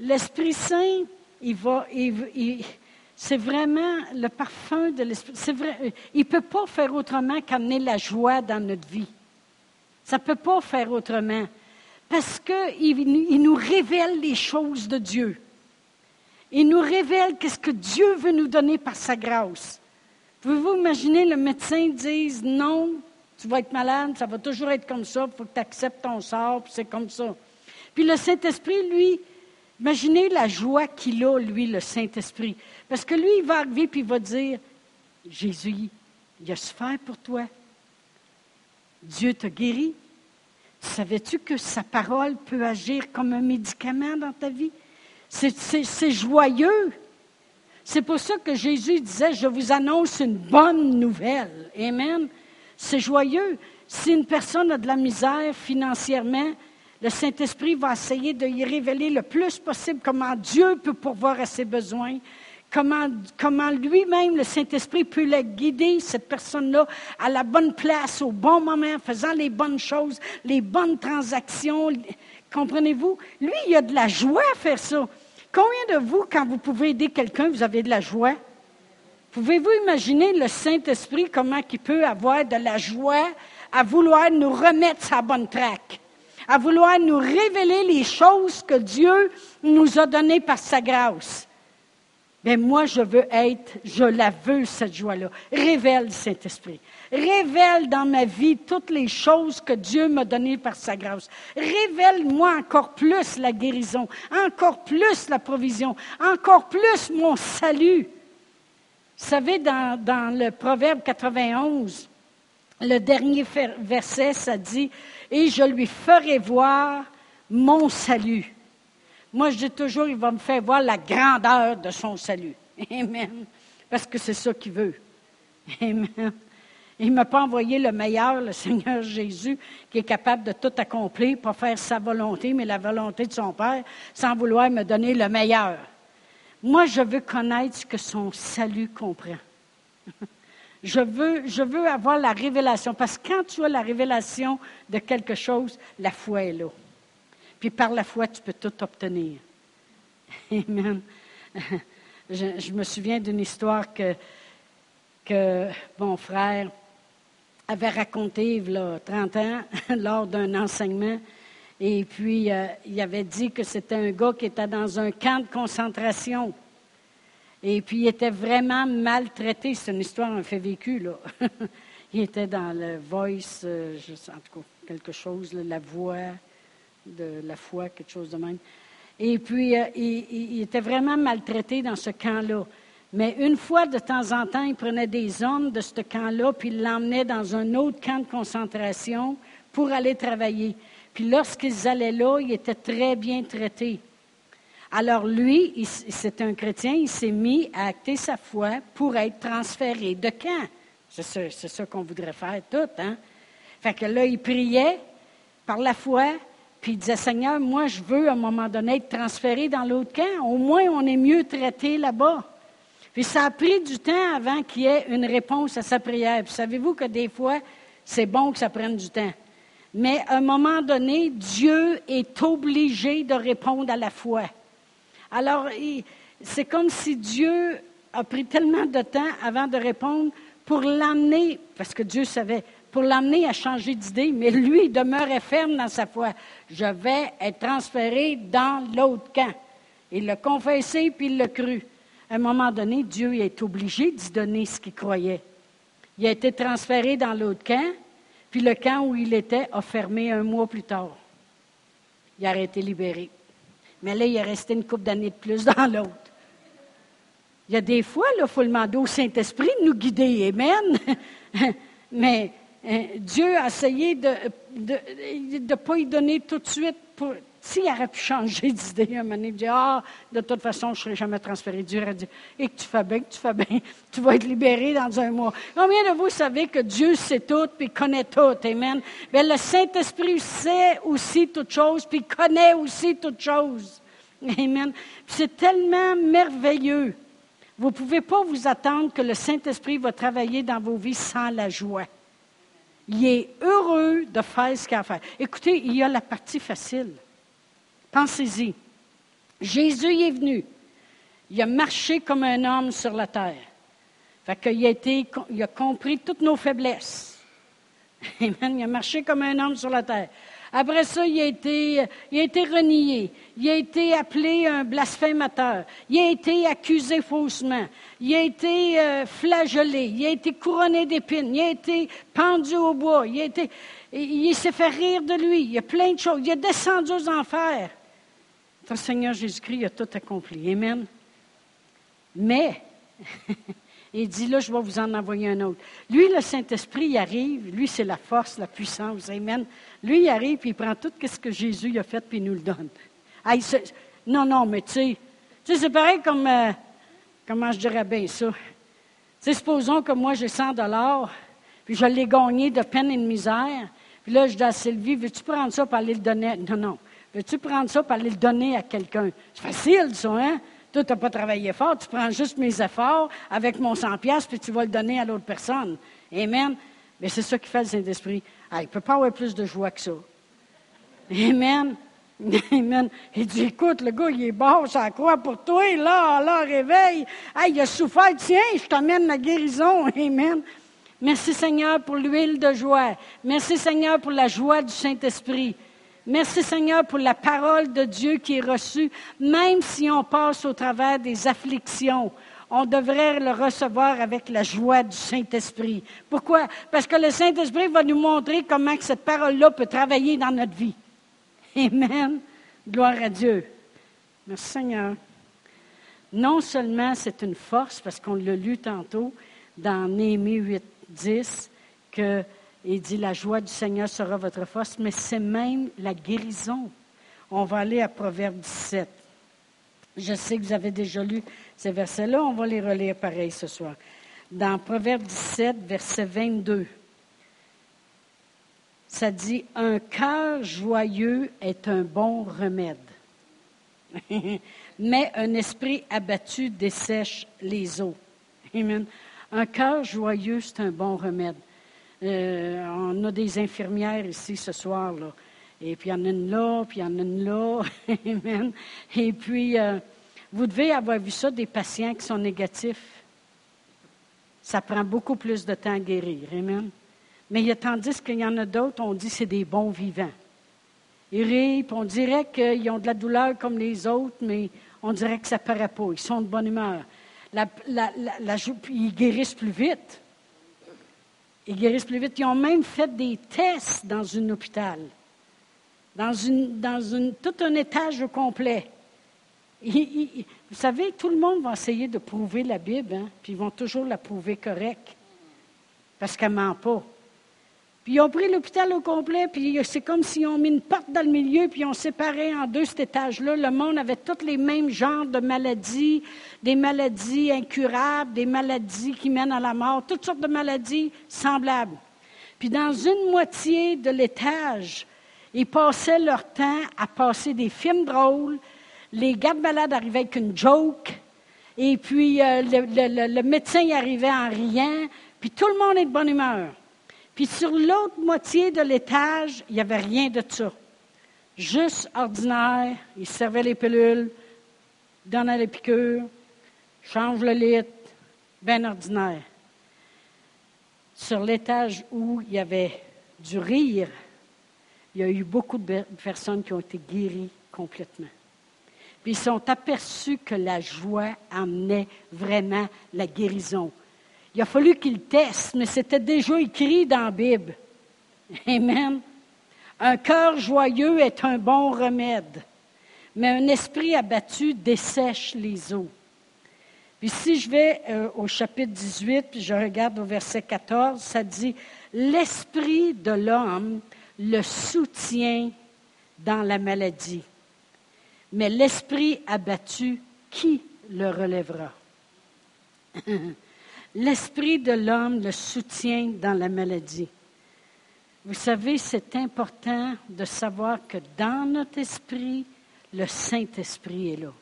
L'Esprit Saint, il va, c'est vraiment le parfum de l'Esprit. Il ne peut pas faire autrement qu'amener la joie dans notre vie. Ça ne peut pas faire autrement. Parce qu'il il nous révèle les choses de Dieu. Il nous révèle qu'est-ce que Dieu veut nous donner par sa grâce. Pouvez-vous imaginer le médecin dise non, tu vas être malade, ça va toujours être comme ça, il faut que tu acceptes ton sort, puis c'est comme ça. Puis le Saint-Esprit, lui, imaginez la joie qu'il a, lui, le Saint-Esprit. Parce que lui, il va arriver puis il va dire, Jésus, il a souffert pour toi. Dieu t'a guéri. Savais-tu que sa parole peut agir comme un médicament dans ta vie? C'est joyeux. C'est pour ça que Jésus disait, je vous annonce une bonne nouvelle. Amen. C'est joyeux. Si une personne a de la misère financièrement, le Saint-Esprit va essayer de y révéler le plus possible comment Dieu peut pourvoir à ses besoins, comment, lui-même, le Saint-Esprit, peut la guider, cette personne-là, à la bonne place, au bon moment, faisant les bonnes choses, les bonnes transactions. Comprenez-vous? Lui, il a de la joie à faire ça. Combien de vous, quand vous pouvez aider quelqu'un, vous avez de la joie? Pouvez-vous imaginer le Saint-Esprit, comment il peut avoir de la joie à vouloir nous remettre sa bonne traque, à vouloir nous révéler les choses que Dieu nous a données par sa grâce? Mais moi, je veux être, je la veux, cette joie-là. Révèle, Saint-Esprit. Révèle dans ma vie toutes les choses que Dieu m'a données par sa grâce. Révèle-moi encore plus la guérison, encore plus la provision, encore plus mon salut. Vous savez, dans, le Proverbe 91, le dernier verset, ça dit, Et je lui ferai voir mon salut. Moi, je dis toujours, il va me faire voir la grandeur de son salut. Amen. parce que c'est ça qu'il veut. Amen. Il ne m'a pas envoyé le meilleur, le Seigneur Jésus, qui est capable de tout accomplir, pour faire sa volonté, mais la volonté de son Père, sans vouloir me donner le meilleur. Moi, je veux connaître ce que son salut comprend. Je veux, je avoir la révélation, parce que quand tu as la révélation de quelque chose, la foi est là. Puis par la foi, tu peux tout obtenir. Amen. Je, me souviens d'une histoire que mon frère avait racontée il y a 30 ans lors d'un enseignement. Et puis, euh, il avait dit que c'était un gars qui était dans un camp de concentration. Et puis, il était vraiment maltraité. C'est une histoire, un fait vécu, là. il était dans le voice, euh, en tout cas, quelque chose, la voix de la foi, quelque chose de même. Et puis, euh, il, était vraiment maltraité dans ce camp-là. Mais une fois, de temps en temps, il prenait des hommes de ce camp-là, puis il l'emmenait dans un autre camp de concentration pour aller travailler. Puis lorsqu'ils allaient là, il était très bien traité. Alors lui, c'est un chrétien, il s'est mis à acter sa foi pour être transféré de camp. C'est ça, ça qu'on voudrait faire tout, hein? Fait que là, il priait par la foi, puis il disait, Seigneur, moi, je veux à un moment donné être transféré dans l'autre camp. Au moins, on est mieux traité là-bas. Puis ça a pris du temps avant qu'il y ait une réponse à sa prière. Puis savez-vous que des fois, c'est bon que ça prenne du temps. Mais à un moment donné, Dieu est obligé de répondre à la foi. Alors, c'est comme si Dieu a pris tellement de temps avant de répondre pour l'amener, parce que Dieu savait, pour l'amener à changer d'idée, mais lui, il demeurait ferme dans sa foi. Je vais être transféré dans l'autre camp. Il l'a confessé, puis il l'a cru. À un moment donné, Dieu est obligé d'y donner ce qu'il croyait. Il a été transféré dans l'autre camp, puis le camp où il était a fermé un mois plus tard. Il a été libéré. Mais là, il est resté une couple d'années de plus dans l'autre. Il y a des fois, il faut demander au Saint-Esprit de nous guider. Amen. Mais euh, Dieu a essayé de ne pas y donner tout de suite. Pour, s'il aurait pu changer d'idée un moment donné, dire Ah, de toute façon, je ne serai jamais transféré. Dieu aurait dit Et que tu fais bien, que tu fais bien, tu vas être libéré dans un mois. Combien de vous savez que Dieu sait tout puis connaît tout? Amen. Mais le Saint-Esprit sait aussi toutes choses puis connaît aussi toutes choses. Amen. C'est tellement merveilleux. Vous ne pouvez pas vous attendre que le Saint-Esprit va travailler dans vos vies sans la joie. Il est heureux de faire ce qu'il a à faire. Écoutez, il y a la partie facile. Pensez-y. Jésus est venu. Il a marché comme un homme sur la terre. Fait qu'il a, il a compris toutes nos faiblesses. Il a marché comme un homme sur la terre. Après ça, il a, été, il a été renié. Il a été appelé un blasphémateur. Il a été accusé faussement. Il a été euh, flagellé. Il a été couronné d'épines. Il a été pendu au bois. Il, a été, il s'est fait rire de lui. Il y a plein de choses. Il est descendu aux enfers. Notre Seigneur Jésus-Christ a tout accompli. Amen. Mais, il dit là, je vais vous en envoyer un autre. Lui, le Saint-Esprit, il arrive. Lui, c'est la force, la puissance. Amen. Lui, il arrive, puis il prend tout ce que Jésus a fait, puis il nous le donne. non, non, mais tu sais, c'est pareil comme, euh, comment je dirais bien ça? Tu supposons que moi, j'ai 100 dollars, puis je l'ai gagné de peine et de misère, puis là, je dis à Sylvie, veux-tu prendre ça pour aller le donner? Non, non. Veux-tu prendre ça pour aller le donner à quelqu'un? C'est facile, ça, hein? Toi, tu n'as pas travaillé fort, tu prends juste mes efforts avec mon 100 pièces puis tu vas le donner à l'autre personne. Amen. Mais c'est ça qui fait le Saint-Esprit. Ah, il ne peut pas avoir plus de joie que ça. Amen. Amen. Il dit, écoute, le gars, il est bon, ça croit pour toi, là, là, réveille. Ah, il a souffert, tiens, je t'amène la guérison. Amen. Merci Seigneur pour l'huile de joie. Merci Seigneur pour la joie du Saint-Esprit. Merci Seigneur pour la parole de Dieu qui est reçue, même si on passe au travers des afflictions on devrait le recevoir avec la joie du Saint-Esprit. Pourquoi? Parce que le Saint-Esprit va nous montrer comment cette parole-là peut travailler dans notre vie. Amen. Gloire à Dieu. Merci Seigneur. Non seulement c'est une force, parce qu'on l'a lu tantôt dans Néhémie 8, 10, que il dit la joie du Seigneur sera votre force, mais c'est même la guérison. On va aller à Proverbe 17. Je sais que vous avez déjà lu ces versets-là, on va les relire pareil ce soir. Dans Proverbe 17, verset 22, ça dit Un cœur joyeux est un bon remède, mais un esprit abattu dessèche les eaux. Amen. Un cœur joyeux, c'est un bon remède. Euh, on a des infirmières ici ce soir. Et puis il y en a une là, puis il y en a une là. Et puis, euh, vous devez avoir vu ça des patients qui sont négatifs. Ça prend beaucoup plus de temps à guérir. Amen. Mais y a tandis qu'il y en a d'autres, on dit que c'est des bons vivants. Ils rient, on dirait qu'ils ont de la douleur comme les autres, mais on dirait que ça ne paraît pas. Ils sont de bonne humeur. Ils guérissent plus vite. Ils guérissent plus vite. Ils ont même fait des tests dans un hôpital dans, une, dans une, tout un étage au complet. vous savez, tout le monde va essayer de prouver la Bible, hein, puis ils vont toujours la prouver correcte, parce qu'elle ne ment pas. Puis ils ont pris l'hôpital au complet, puis c'est comme s'ils ont mis une porte dans le milieu, puis ils ont séparé en deux cet étage-là. Le monde avait tous les mêmes genres de maladies, des maladies incurables, des maladies qui mènent à la mort, toutes sortes de maladies semblables. Puis dans une moitié de l'étage, ils passaient leur temps à passer des films drôles. Les gardes malades arrivaient avec une joke. Et puis, euh, le, médecin y arrivait en riant. Puis, tout le monde est de bonne humeur. Puis, sur l'autre moitié de l'étage, il n'y avait rien de ça. Juste ordinaire. Ils servaient les pilules, donnaient les piqûres, changent le lit. Bien ordinaire. Sur l'étage où il y avait du rire, il y a eu beaucoup de personnes qui ont été guéries complètement. Puis ils sont aperçus que la joie amenait vraiment la guérison. Il a fallu qu'ils testent, mais c'était déjà écrit dans la Bible. Amen. Un cœur joyeux est un bon remède, mais un esprit abattu dessèche les eaux. Puis si je vais euh, au chapitre 18, puis je regarde au verset 14, ça dit, L'esprit de l'homme le soutient dans la maladie. Mais l'esprit abattu, qui le relèvera? L'esprit de l'homme le soutient dans la maladie. Vous savez, c'est important de savoir que dans notre esprit, le Saint-Esprit est là.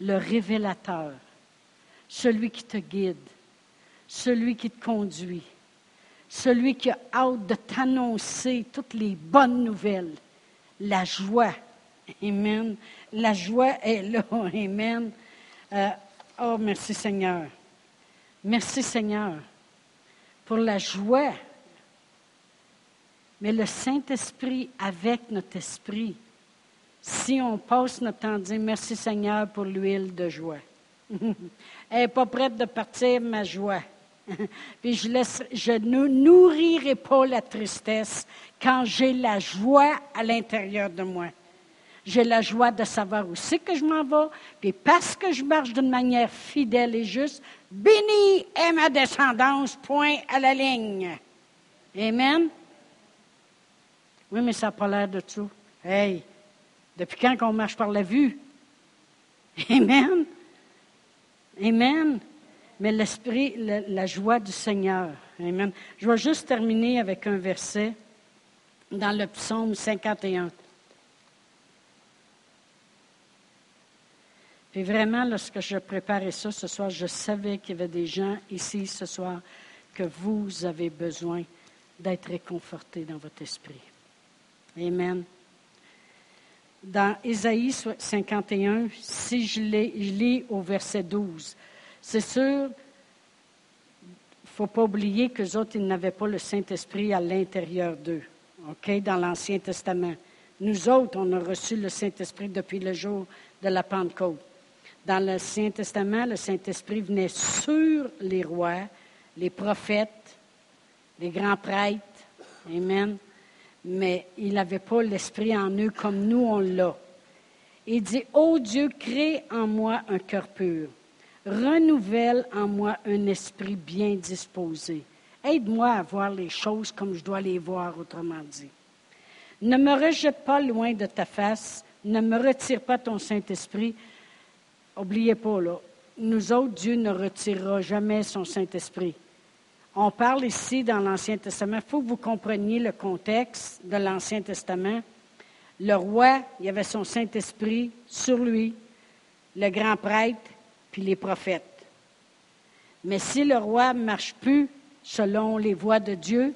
Le révélateur, celui qui te guide, celui qui te conduit, celui qui a hâte de t'annoncer toutes les bonnes nouvelles, la joie. Amen. La joie est là. Amen. Euh, oh, merci Seigneur. Merci Seigneur pour la joie. Mais le Saint-Esprit avec notre esprit, si on passe notre temps à dire merci Seigneur pour l'huile de joie. Elle n'est pas prête de partir, ma joie. Je, je ne nourrirai pas la tristesse quand j'ai la joie à l'intérieur de moi. J'ai la joie de savoir où c'est que je m'en vais, puis parce que je marche d'une manière fidèle et juste, béni est ma descendance, point à la ligne. Amen. Oui, mais ça n'a pas l'air de tout. Hey, depuis quand qu'on marche par la vue? Amen. Amen mais l'esprit, la, joie du Seigneur. Amen. Je vais juste terminer avec un verset dans le psaume 51. Puis vraiment, lorsque je préparais ça ce soir, je savais qu'il y avait des gens ici ce soir que vous avez besoin d'être réconfortés dans votre esprit. Amen. Dans Ésaïe 51, si je, lis au verset 12, c'est sûr, il ne faut pas oublier qu'eux autres, ils n'avaient pas le Saint-Esprit à l'intérieur d'eux, OK, dans l'Ancien Testament. Nous autres, on a reçu le Saint-Esprit depuis le jour de la Pentecôte. Dans l'Ancien Testament, le Saint-Esprit venait sur les rois, les prophètes, les grands prêtres. Amen. Mais il n'avait pas l'Esprit en eux comme nous, on l'a. Il dit, Ô Dieu, crée en moi un cœur pur Renouvelle en moi un esprit bien disposé. Aide-moi à voir les choses comme je dois les voir, autrement dit. Ne me rejette pas loin de ta face, ne me retire pas ton Saint-Esprit. Oubliez pas, là, nous autres, Dieu ne retirera jamais son Saint-Esprit. On parle ici dans l'Ancien Testament. Il faut que vous compreniez le contexte de l'Ancien Testament. Le roi, il avait son Saint-Esprit sur lui, le grand prêtre, puis les prophètes. Mais si le roi ne marche plus selon les voies de Dieu,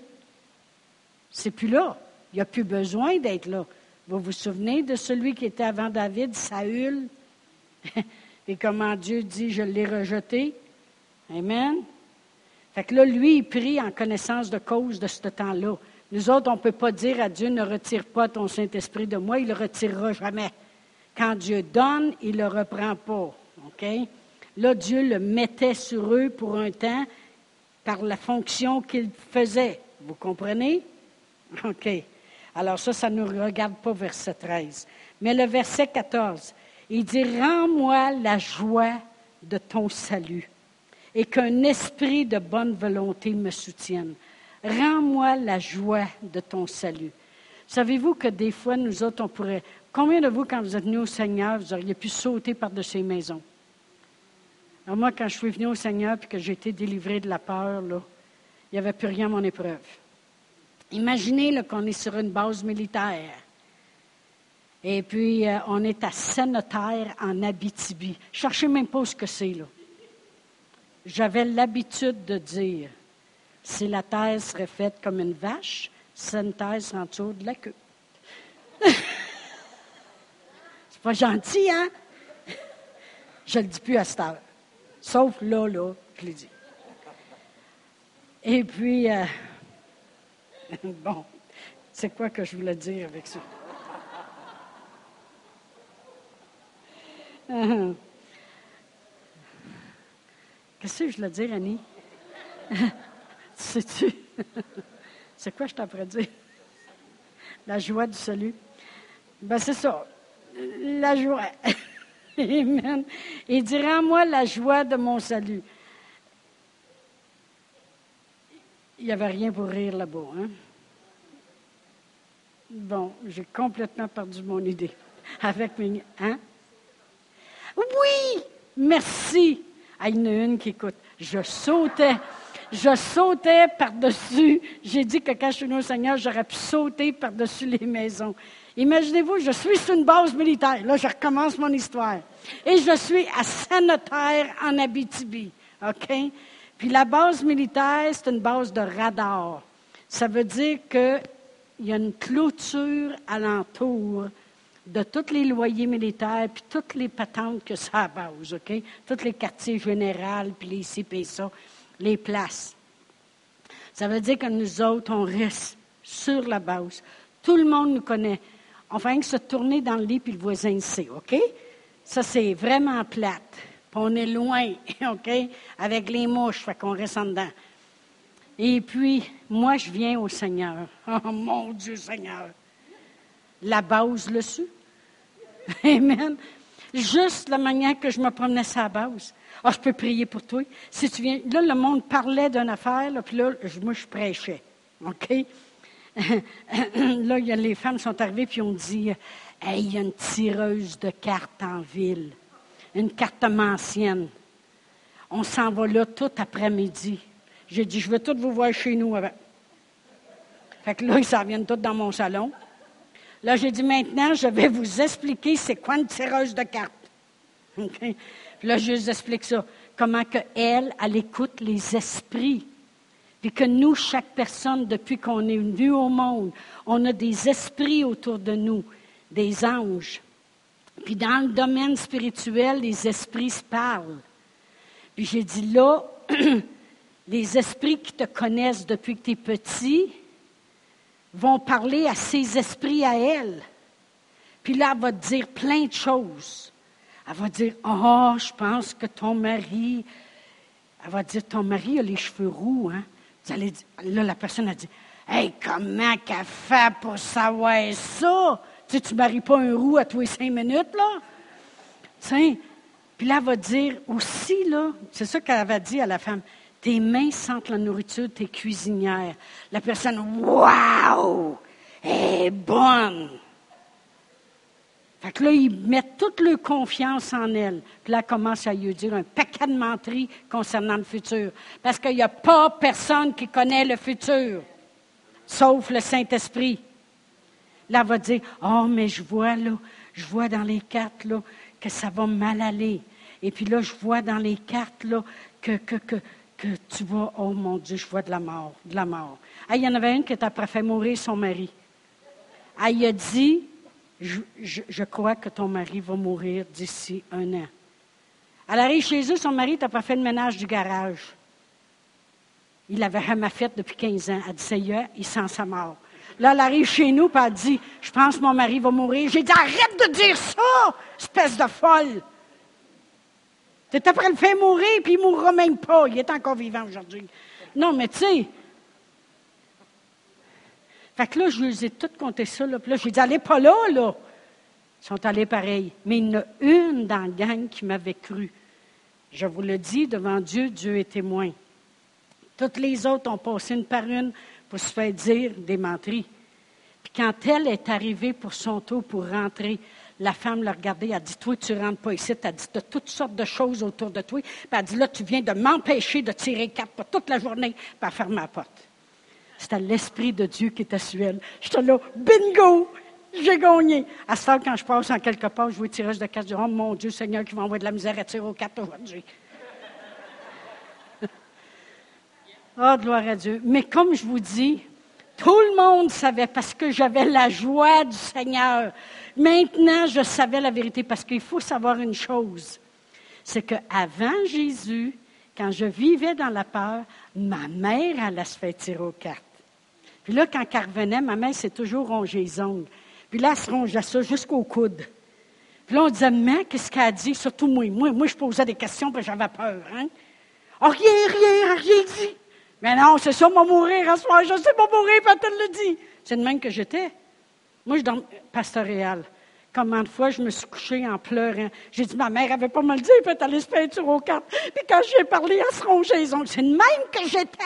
c'est plus là. Il n'y a plus besoin d'être là. Vous vous souvenez de celui qui était avant David, Saül, et comment Dieu dit, je l'ai rejeté. Amen. Fait que là, lui, il prie en connaissance de cause de ce temps-là. Nous autres, on ne peut pas dire à Dieu, ne retire pas ton Saint-Esprit de moi, il ne le retirera jamais. Quand Dieu donne, il ne le reprend pas. OK? Là, Dieu le mettait sur eux pour un temps par la fonction qu'il faisait. Vous comprenez? OK. Alors ça, ça ne nous regarde pas, verset 13. Mais le verset 14, il dit, Rends-moi la joie de ton salut et qu'un esprit de bonne volonté me soutienne. Rends-moi la joie de ton salut. Savez-vous que des fois, nous autres, on pourrait... Combien de vous, quand vous êtes venus au Seigneur, vous auriez pu sauter par-dessus les maisons? Alors moi, quand je suis venu au Seigneur et que j'ai été délivré de la peur, il n'y avait plus rien à mon épreuve. Imaginez qu'on est sur une base militaire. Et puis, euh, on est à Sénotaire, en Abitibi. Cherchez même pas ce que c'est, là. J'avais l'habitude de dire, si la terre serait faite comme une vache, Sénotaire serait en dessous de la queue. c'est pas gentil, hein? Je le dis plus à cette heure. Sauf là, là, je l'ai dit. Et puis, euh, bon, c'est quoi que je voulais dire avec ça? Qu'est-ce que je voulais dire, Annie? Sais-tu? c'est quoi je t'apprends dire? La joie du salut. Ben, c'est ça. La joie. Amen. Il dit, Rends-moi la joie de mon salut. Il n'y avait rien pour rire là-bas. Hein? Bon, j'ai complètement perdu mon idée. Avec mes. Hein? Oui! Merci! Ah, il y en a une qui écoute. Je sautais. Je sautais par-dessus. J'ai dit que quand je suis venu au Seigneur, j'aurais pu sauter par-dessus les maisons. Imaginez-vous, je suis sur une base militaire. Là, je recommence mon histoire. Et je suis à Sanitaire en Abitibi. OK? Puis la base militaire, c'est une base de radar. Ça veut dire qu'il y a une clôture alentour de tous les loyers militaires, puis toutes les patentes que ça a base, OK? Tous les quartiers généraux, puis les CPSA, les places. Ça veut dire que nous autres, on reste sur la base. Tout le monde nous connaît. On fait que se tourner dans le lit, puis le voisin sait, OK? Ça, c'est vraiment plate. Puis on est loin, OK? Avec les mouches, fait qu'on reste en dedans. Et puis, moi, je viens au Seigneur. Oh mon Dieu, Seigneur. La base le su. Amen. Juste la manière que je me promenais la base. Ah, je peux prier pour toi. Si tu viens. Là, le monde parlait d'une affaire, puis là, moi, je prêchais. OK? là, les femmes sont arrivées puis ont dit Hey, il y a une tireuse de cartes en ville, une carte ancienne. On s'en va là tout après-midi. J'ai dit Je veux tout vous voir chez nous. Fait que là, ils s'en viennent tous dans mon salon. Là, j'ai dit Maintenant, je vais vous expliquer c'est quoi une tireuse de cartes. Puis là, je vous explique ça. Comment que elle, elle écoute les esprits puis que nous, chaque personne, depuis qu'on est venu au monde, on a des esprits autour de nous, des anges. Puis dans le domaine spirituel, les esprits se parlent. Puis j'ai dit là, les esprits qui te connaissent depuis que tu es petit vont parler à ces esprits à elle. Puis là, elle va dire plein de choses. Elle va dire, oh, je pense que ton mari, elle va dire, ton mari a les cheveux roux, hein? là, la personne a dit Hey, comment qu'elle fait pour savoir ça? Tu sais, tu maries pas un roux à tous les cinq minutes, là? Tiens. Puis là, elle va dire aussi, là, c'est ça qu'elle avait dit à la femme Tes mains sentent la nourriture, tes cuisinières. La personne Waouh! Est bonne! Fait que là, ils mettent toute leur confiance en elle. Puis là, elle commence à lui dire un paquet de menteries concernant le futur. Parce qu'il n'y a pas personne qui connaît le futur, sauf le Saint-Esprit. Là, elle va dire, oh, mais je vois, là, je vois dans les cartes, là, que ça va mal aller. Et puis là, je vois dans les cartes, là, que, que, que, tu vois, oh mon Dieu, je vois de la mort, de la mort. Ah, il y en avait une qui était après fait mourir son mari. Elle a dit, je, crois que ton mari va mourir d'ici un an. Elle arrive chez eux, son mari n'a pas fait le ménage du garage. Il avait jamais fait depuis 15 ans. Elle dit, Seigneur, il sent sa mort. Là, elle arrive chez nous, et elle dit, je pense que mon mari va mourir. J'ai dit, arrête de dire ça, espèce de folle. Tu es après le faire mourir, puis il ne mourra même pas. Il est encore vivant aujourd'hui. Non, mais tu sais, fait que là, je lui ai tout compté ça. Là. Puis là, j'ai dit, allez pas là, là. Ils sont allés pareil. Mais il y en a une dans la gang qui m'avait cru. Je vous le dis, devant Dieu, Dieu est témoin. Toutes les autres ont passé une par une pour se faire dire des menteries. Puis quand elle est arrivée pour son tour pour rentrer, la femme l'a regardée, elle a dit, toi, tu ne rentres pas ici. Elle a dit, tu toutes sortes de choses autour de toi. Elle a dit, là, tu viens de m'empêcher de tirer quatre pour toute la journée, puis elle ferme la porte. C'était l'Esprit de Dieu qui était sur elle. J'étais là, bingo! J'ai gagné. À ce temps, quand je passe en quelque part, je vois tirage de casse du oh, mon Dieu, Seigneur, qui va envoyer de la misère à tirer aux quatre aujourd'hui. oh, gloire à Dieu. Mais comme je vous dis, tout le monde savait parce que j'avais la joie du Seigneur. Maintenant, je savais la vérité parce qu'il faut savoir une chose. C'est qu'avant Jésus, quand je vivais dans la peur, ma mère allait se faire tirer aux cartes. Puis là, quand elle revenait, ma mère s'est toujours rongée les ongles. Puis là, elle se rongeait ça jusqu'au coude. Puis là, on disait, mais qu'est-ce qu'elle a dit? Surtout moi. Moi, moi je posais des questions, puis j'avais peur. Hein? Oh, rien, rien, rien dit. Mais non, c'est ça, m'a mourir à ce soir. Je sais pas mourir, elle le dit. C'est de même que j'étais. Moi, je dormais pastoral. Combien de fois je me suis couchée en pleurant. J'ai dit, ma mère avait pas mal dit, puis elle allait se peinture aux cartes. Puis quand j'ai parlé, elle se rongeait les ongles. C'est de même que j'étais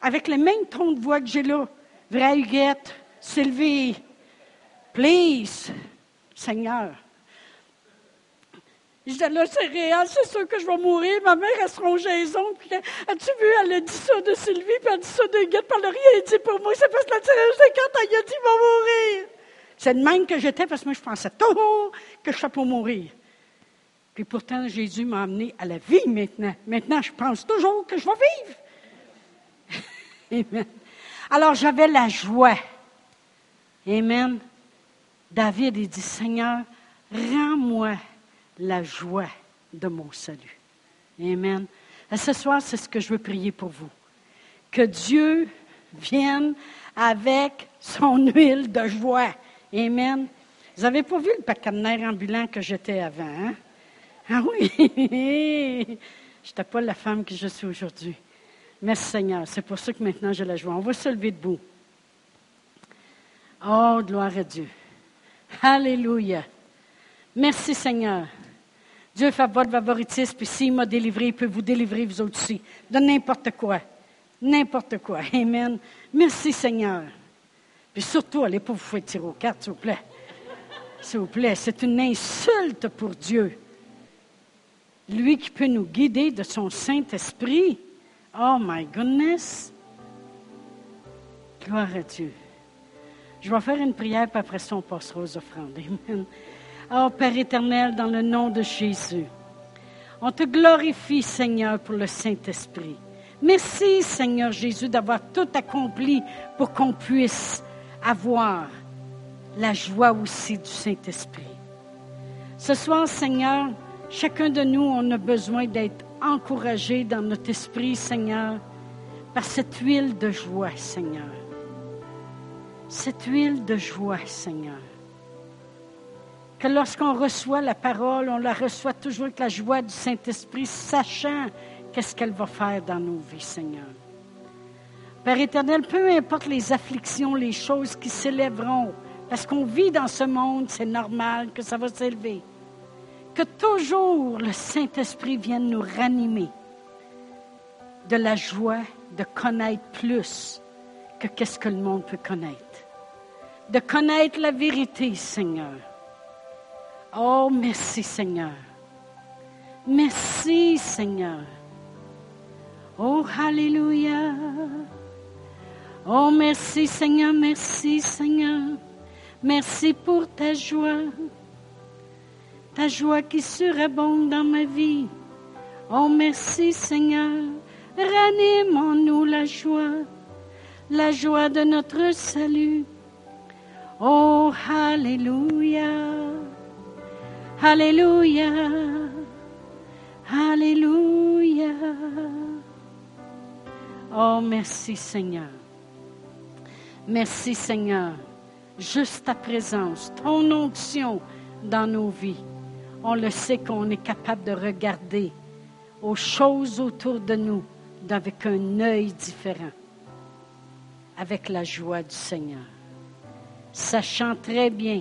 avec le même ton de voix que j'ai là. Vraie Huguette, Sylvie, please, Seigneur. Je disais, là, c'est réel, c'est sûr que je vais mourir. Ma mère, elle se rongeait les ongles. as-tu vu, elle a dit ça de Sylvie, puis elle a dit ça de Huguette, puis elle n'a rien dit pour moi. C'est parce que la tirage de quand elle a dit, va mourir. C'est de même que j'étais, parce que moi, je pensais toujours que je suis pour mourir. Puis pourtant, Jésus m'a amené à la vie maintenant. Maintenant, je pense toujours que je vais vivre. Amen. Alors j'avais la joie. Amen. David, il dit, Seigneur, rends-moi la joie de mon salut. Amen. Et ce soir, c'est ce que je veux prier pour vous. Que Dieu vienne avec son huile de joie. Amen. Vous n'avez pas vu le paquet ambulant que j'étais avant, hein? Ah oui! je n'étais pas la femme que je suis aujourd'hui. Merci Seigneur. C'est pour ça que maintenant j'ai la joie. On va se lever debout. Oh, gloire à Dieu. Alléluia. Merci Seigneur. Dieu fait votre favoritisme, puis s'il m'a délivré, il peut vous délivrer vous aussi, de n'importe quoi. N'importe quoi. Amen. Merci Seigneur. Puis surtout, allez pas vous faire tirer aux cartes, s'il vous plaît. S'il vous plaît, c'est une insulte pour Dieu. Lui qui peut nous guider de son Saint-Esprit. Oh my goodness! Gloire à Dieu. Je vais faire une prière, puis après ça, on passera aux offrandes. Amen. Oh Père éternel, dans le nom de Jésus, on te glorifie, Seigneur, pour le Saint-Esprit. Merci, Seigneur Jésus, d'avoir tout accompli pour qu'on puisse avoir la joie aussi du Saint-Esprit. Ce soir, Seigneur, chacun de nous, on a besoin d'être encouragé dans notre esprit, Seigneur, par cette huile de joie, Seigneur. Cette huile de joie, Seigneur. Que lorsqu'on reçoit la parole, on la reçoit toujours avec la joie du Saint-Esprit, sachant qu'est-ce qu'elle va faire dans nos vies, Seigneur. Père éternel, peu importe les afflictions, les choses qui s'élèveront, parce qu'on vit dans ce monde, c'est normal que ça va s'élever que toujours le Saint-Esprit vienne nous ranimer de la joie de connaître plus que qu'est-ce que le monde peut connaître. de connaître la vérité, Seigneur. Oh, merci, Seigneur. Merci, Seigneur. Oh, Alléluia. Oh, merci, Seigneur, merci, Seigneur. Merci pour ta joie. Ta joie qui surabonde dans ma vie. Oh, merci, Seigneur. Ranimons-nous la joie, la joie de notre salut. Oh, Alléluia. Alléluia. Alléluia. Oh, merci Seigneur. Merci Seigneur. Juste ta présence, ton onction dans nos vies. On le sait qu'on est capable de regarder aux choses autour de nous avec un œil différent, avec la joie du Seigneur, sachant très bien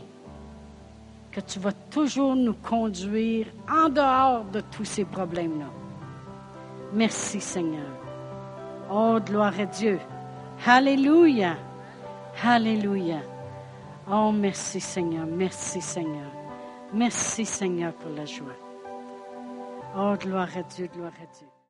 que tu vas toujours nous conduire en dehors de tous ces problèmes-là. Merci Seigneur. Oh, gloire à Dieu. Alléluia. Alléluia. Oh, merci Seigneur. Merci Seigneur. Merci Seigneur pour la joie. Oh, gloire à Dieu, gloire à Dieu.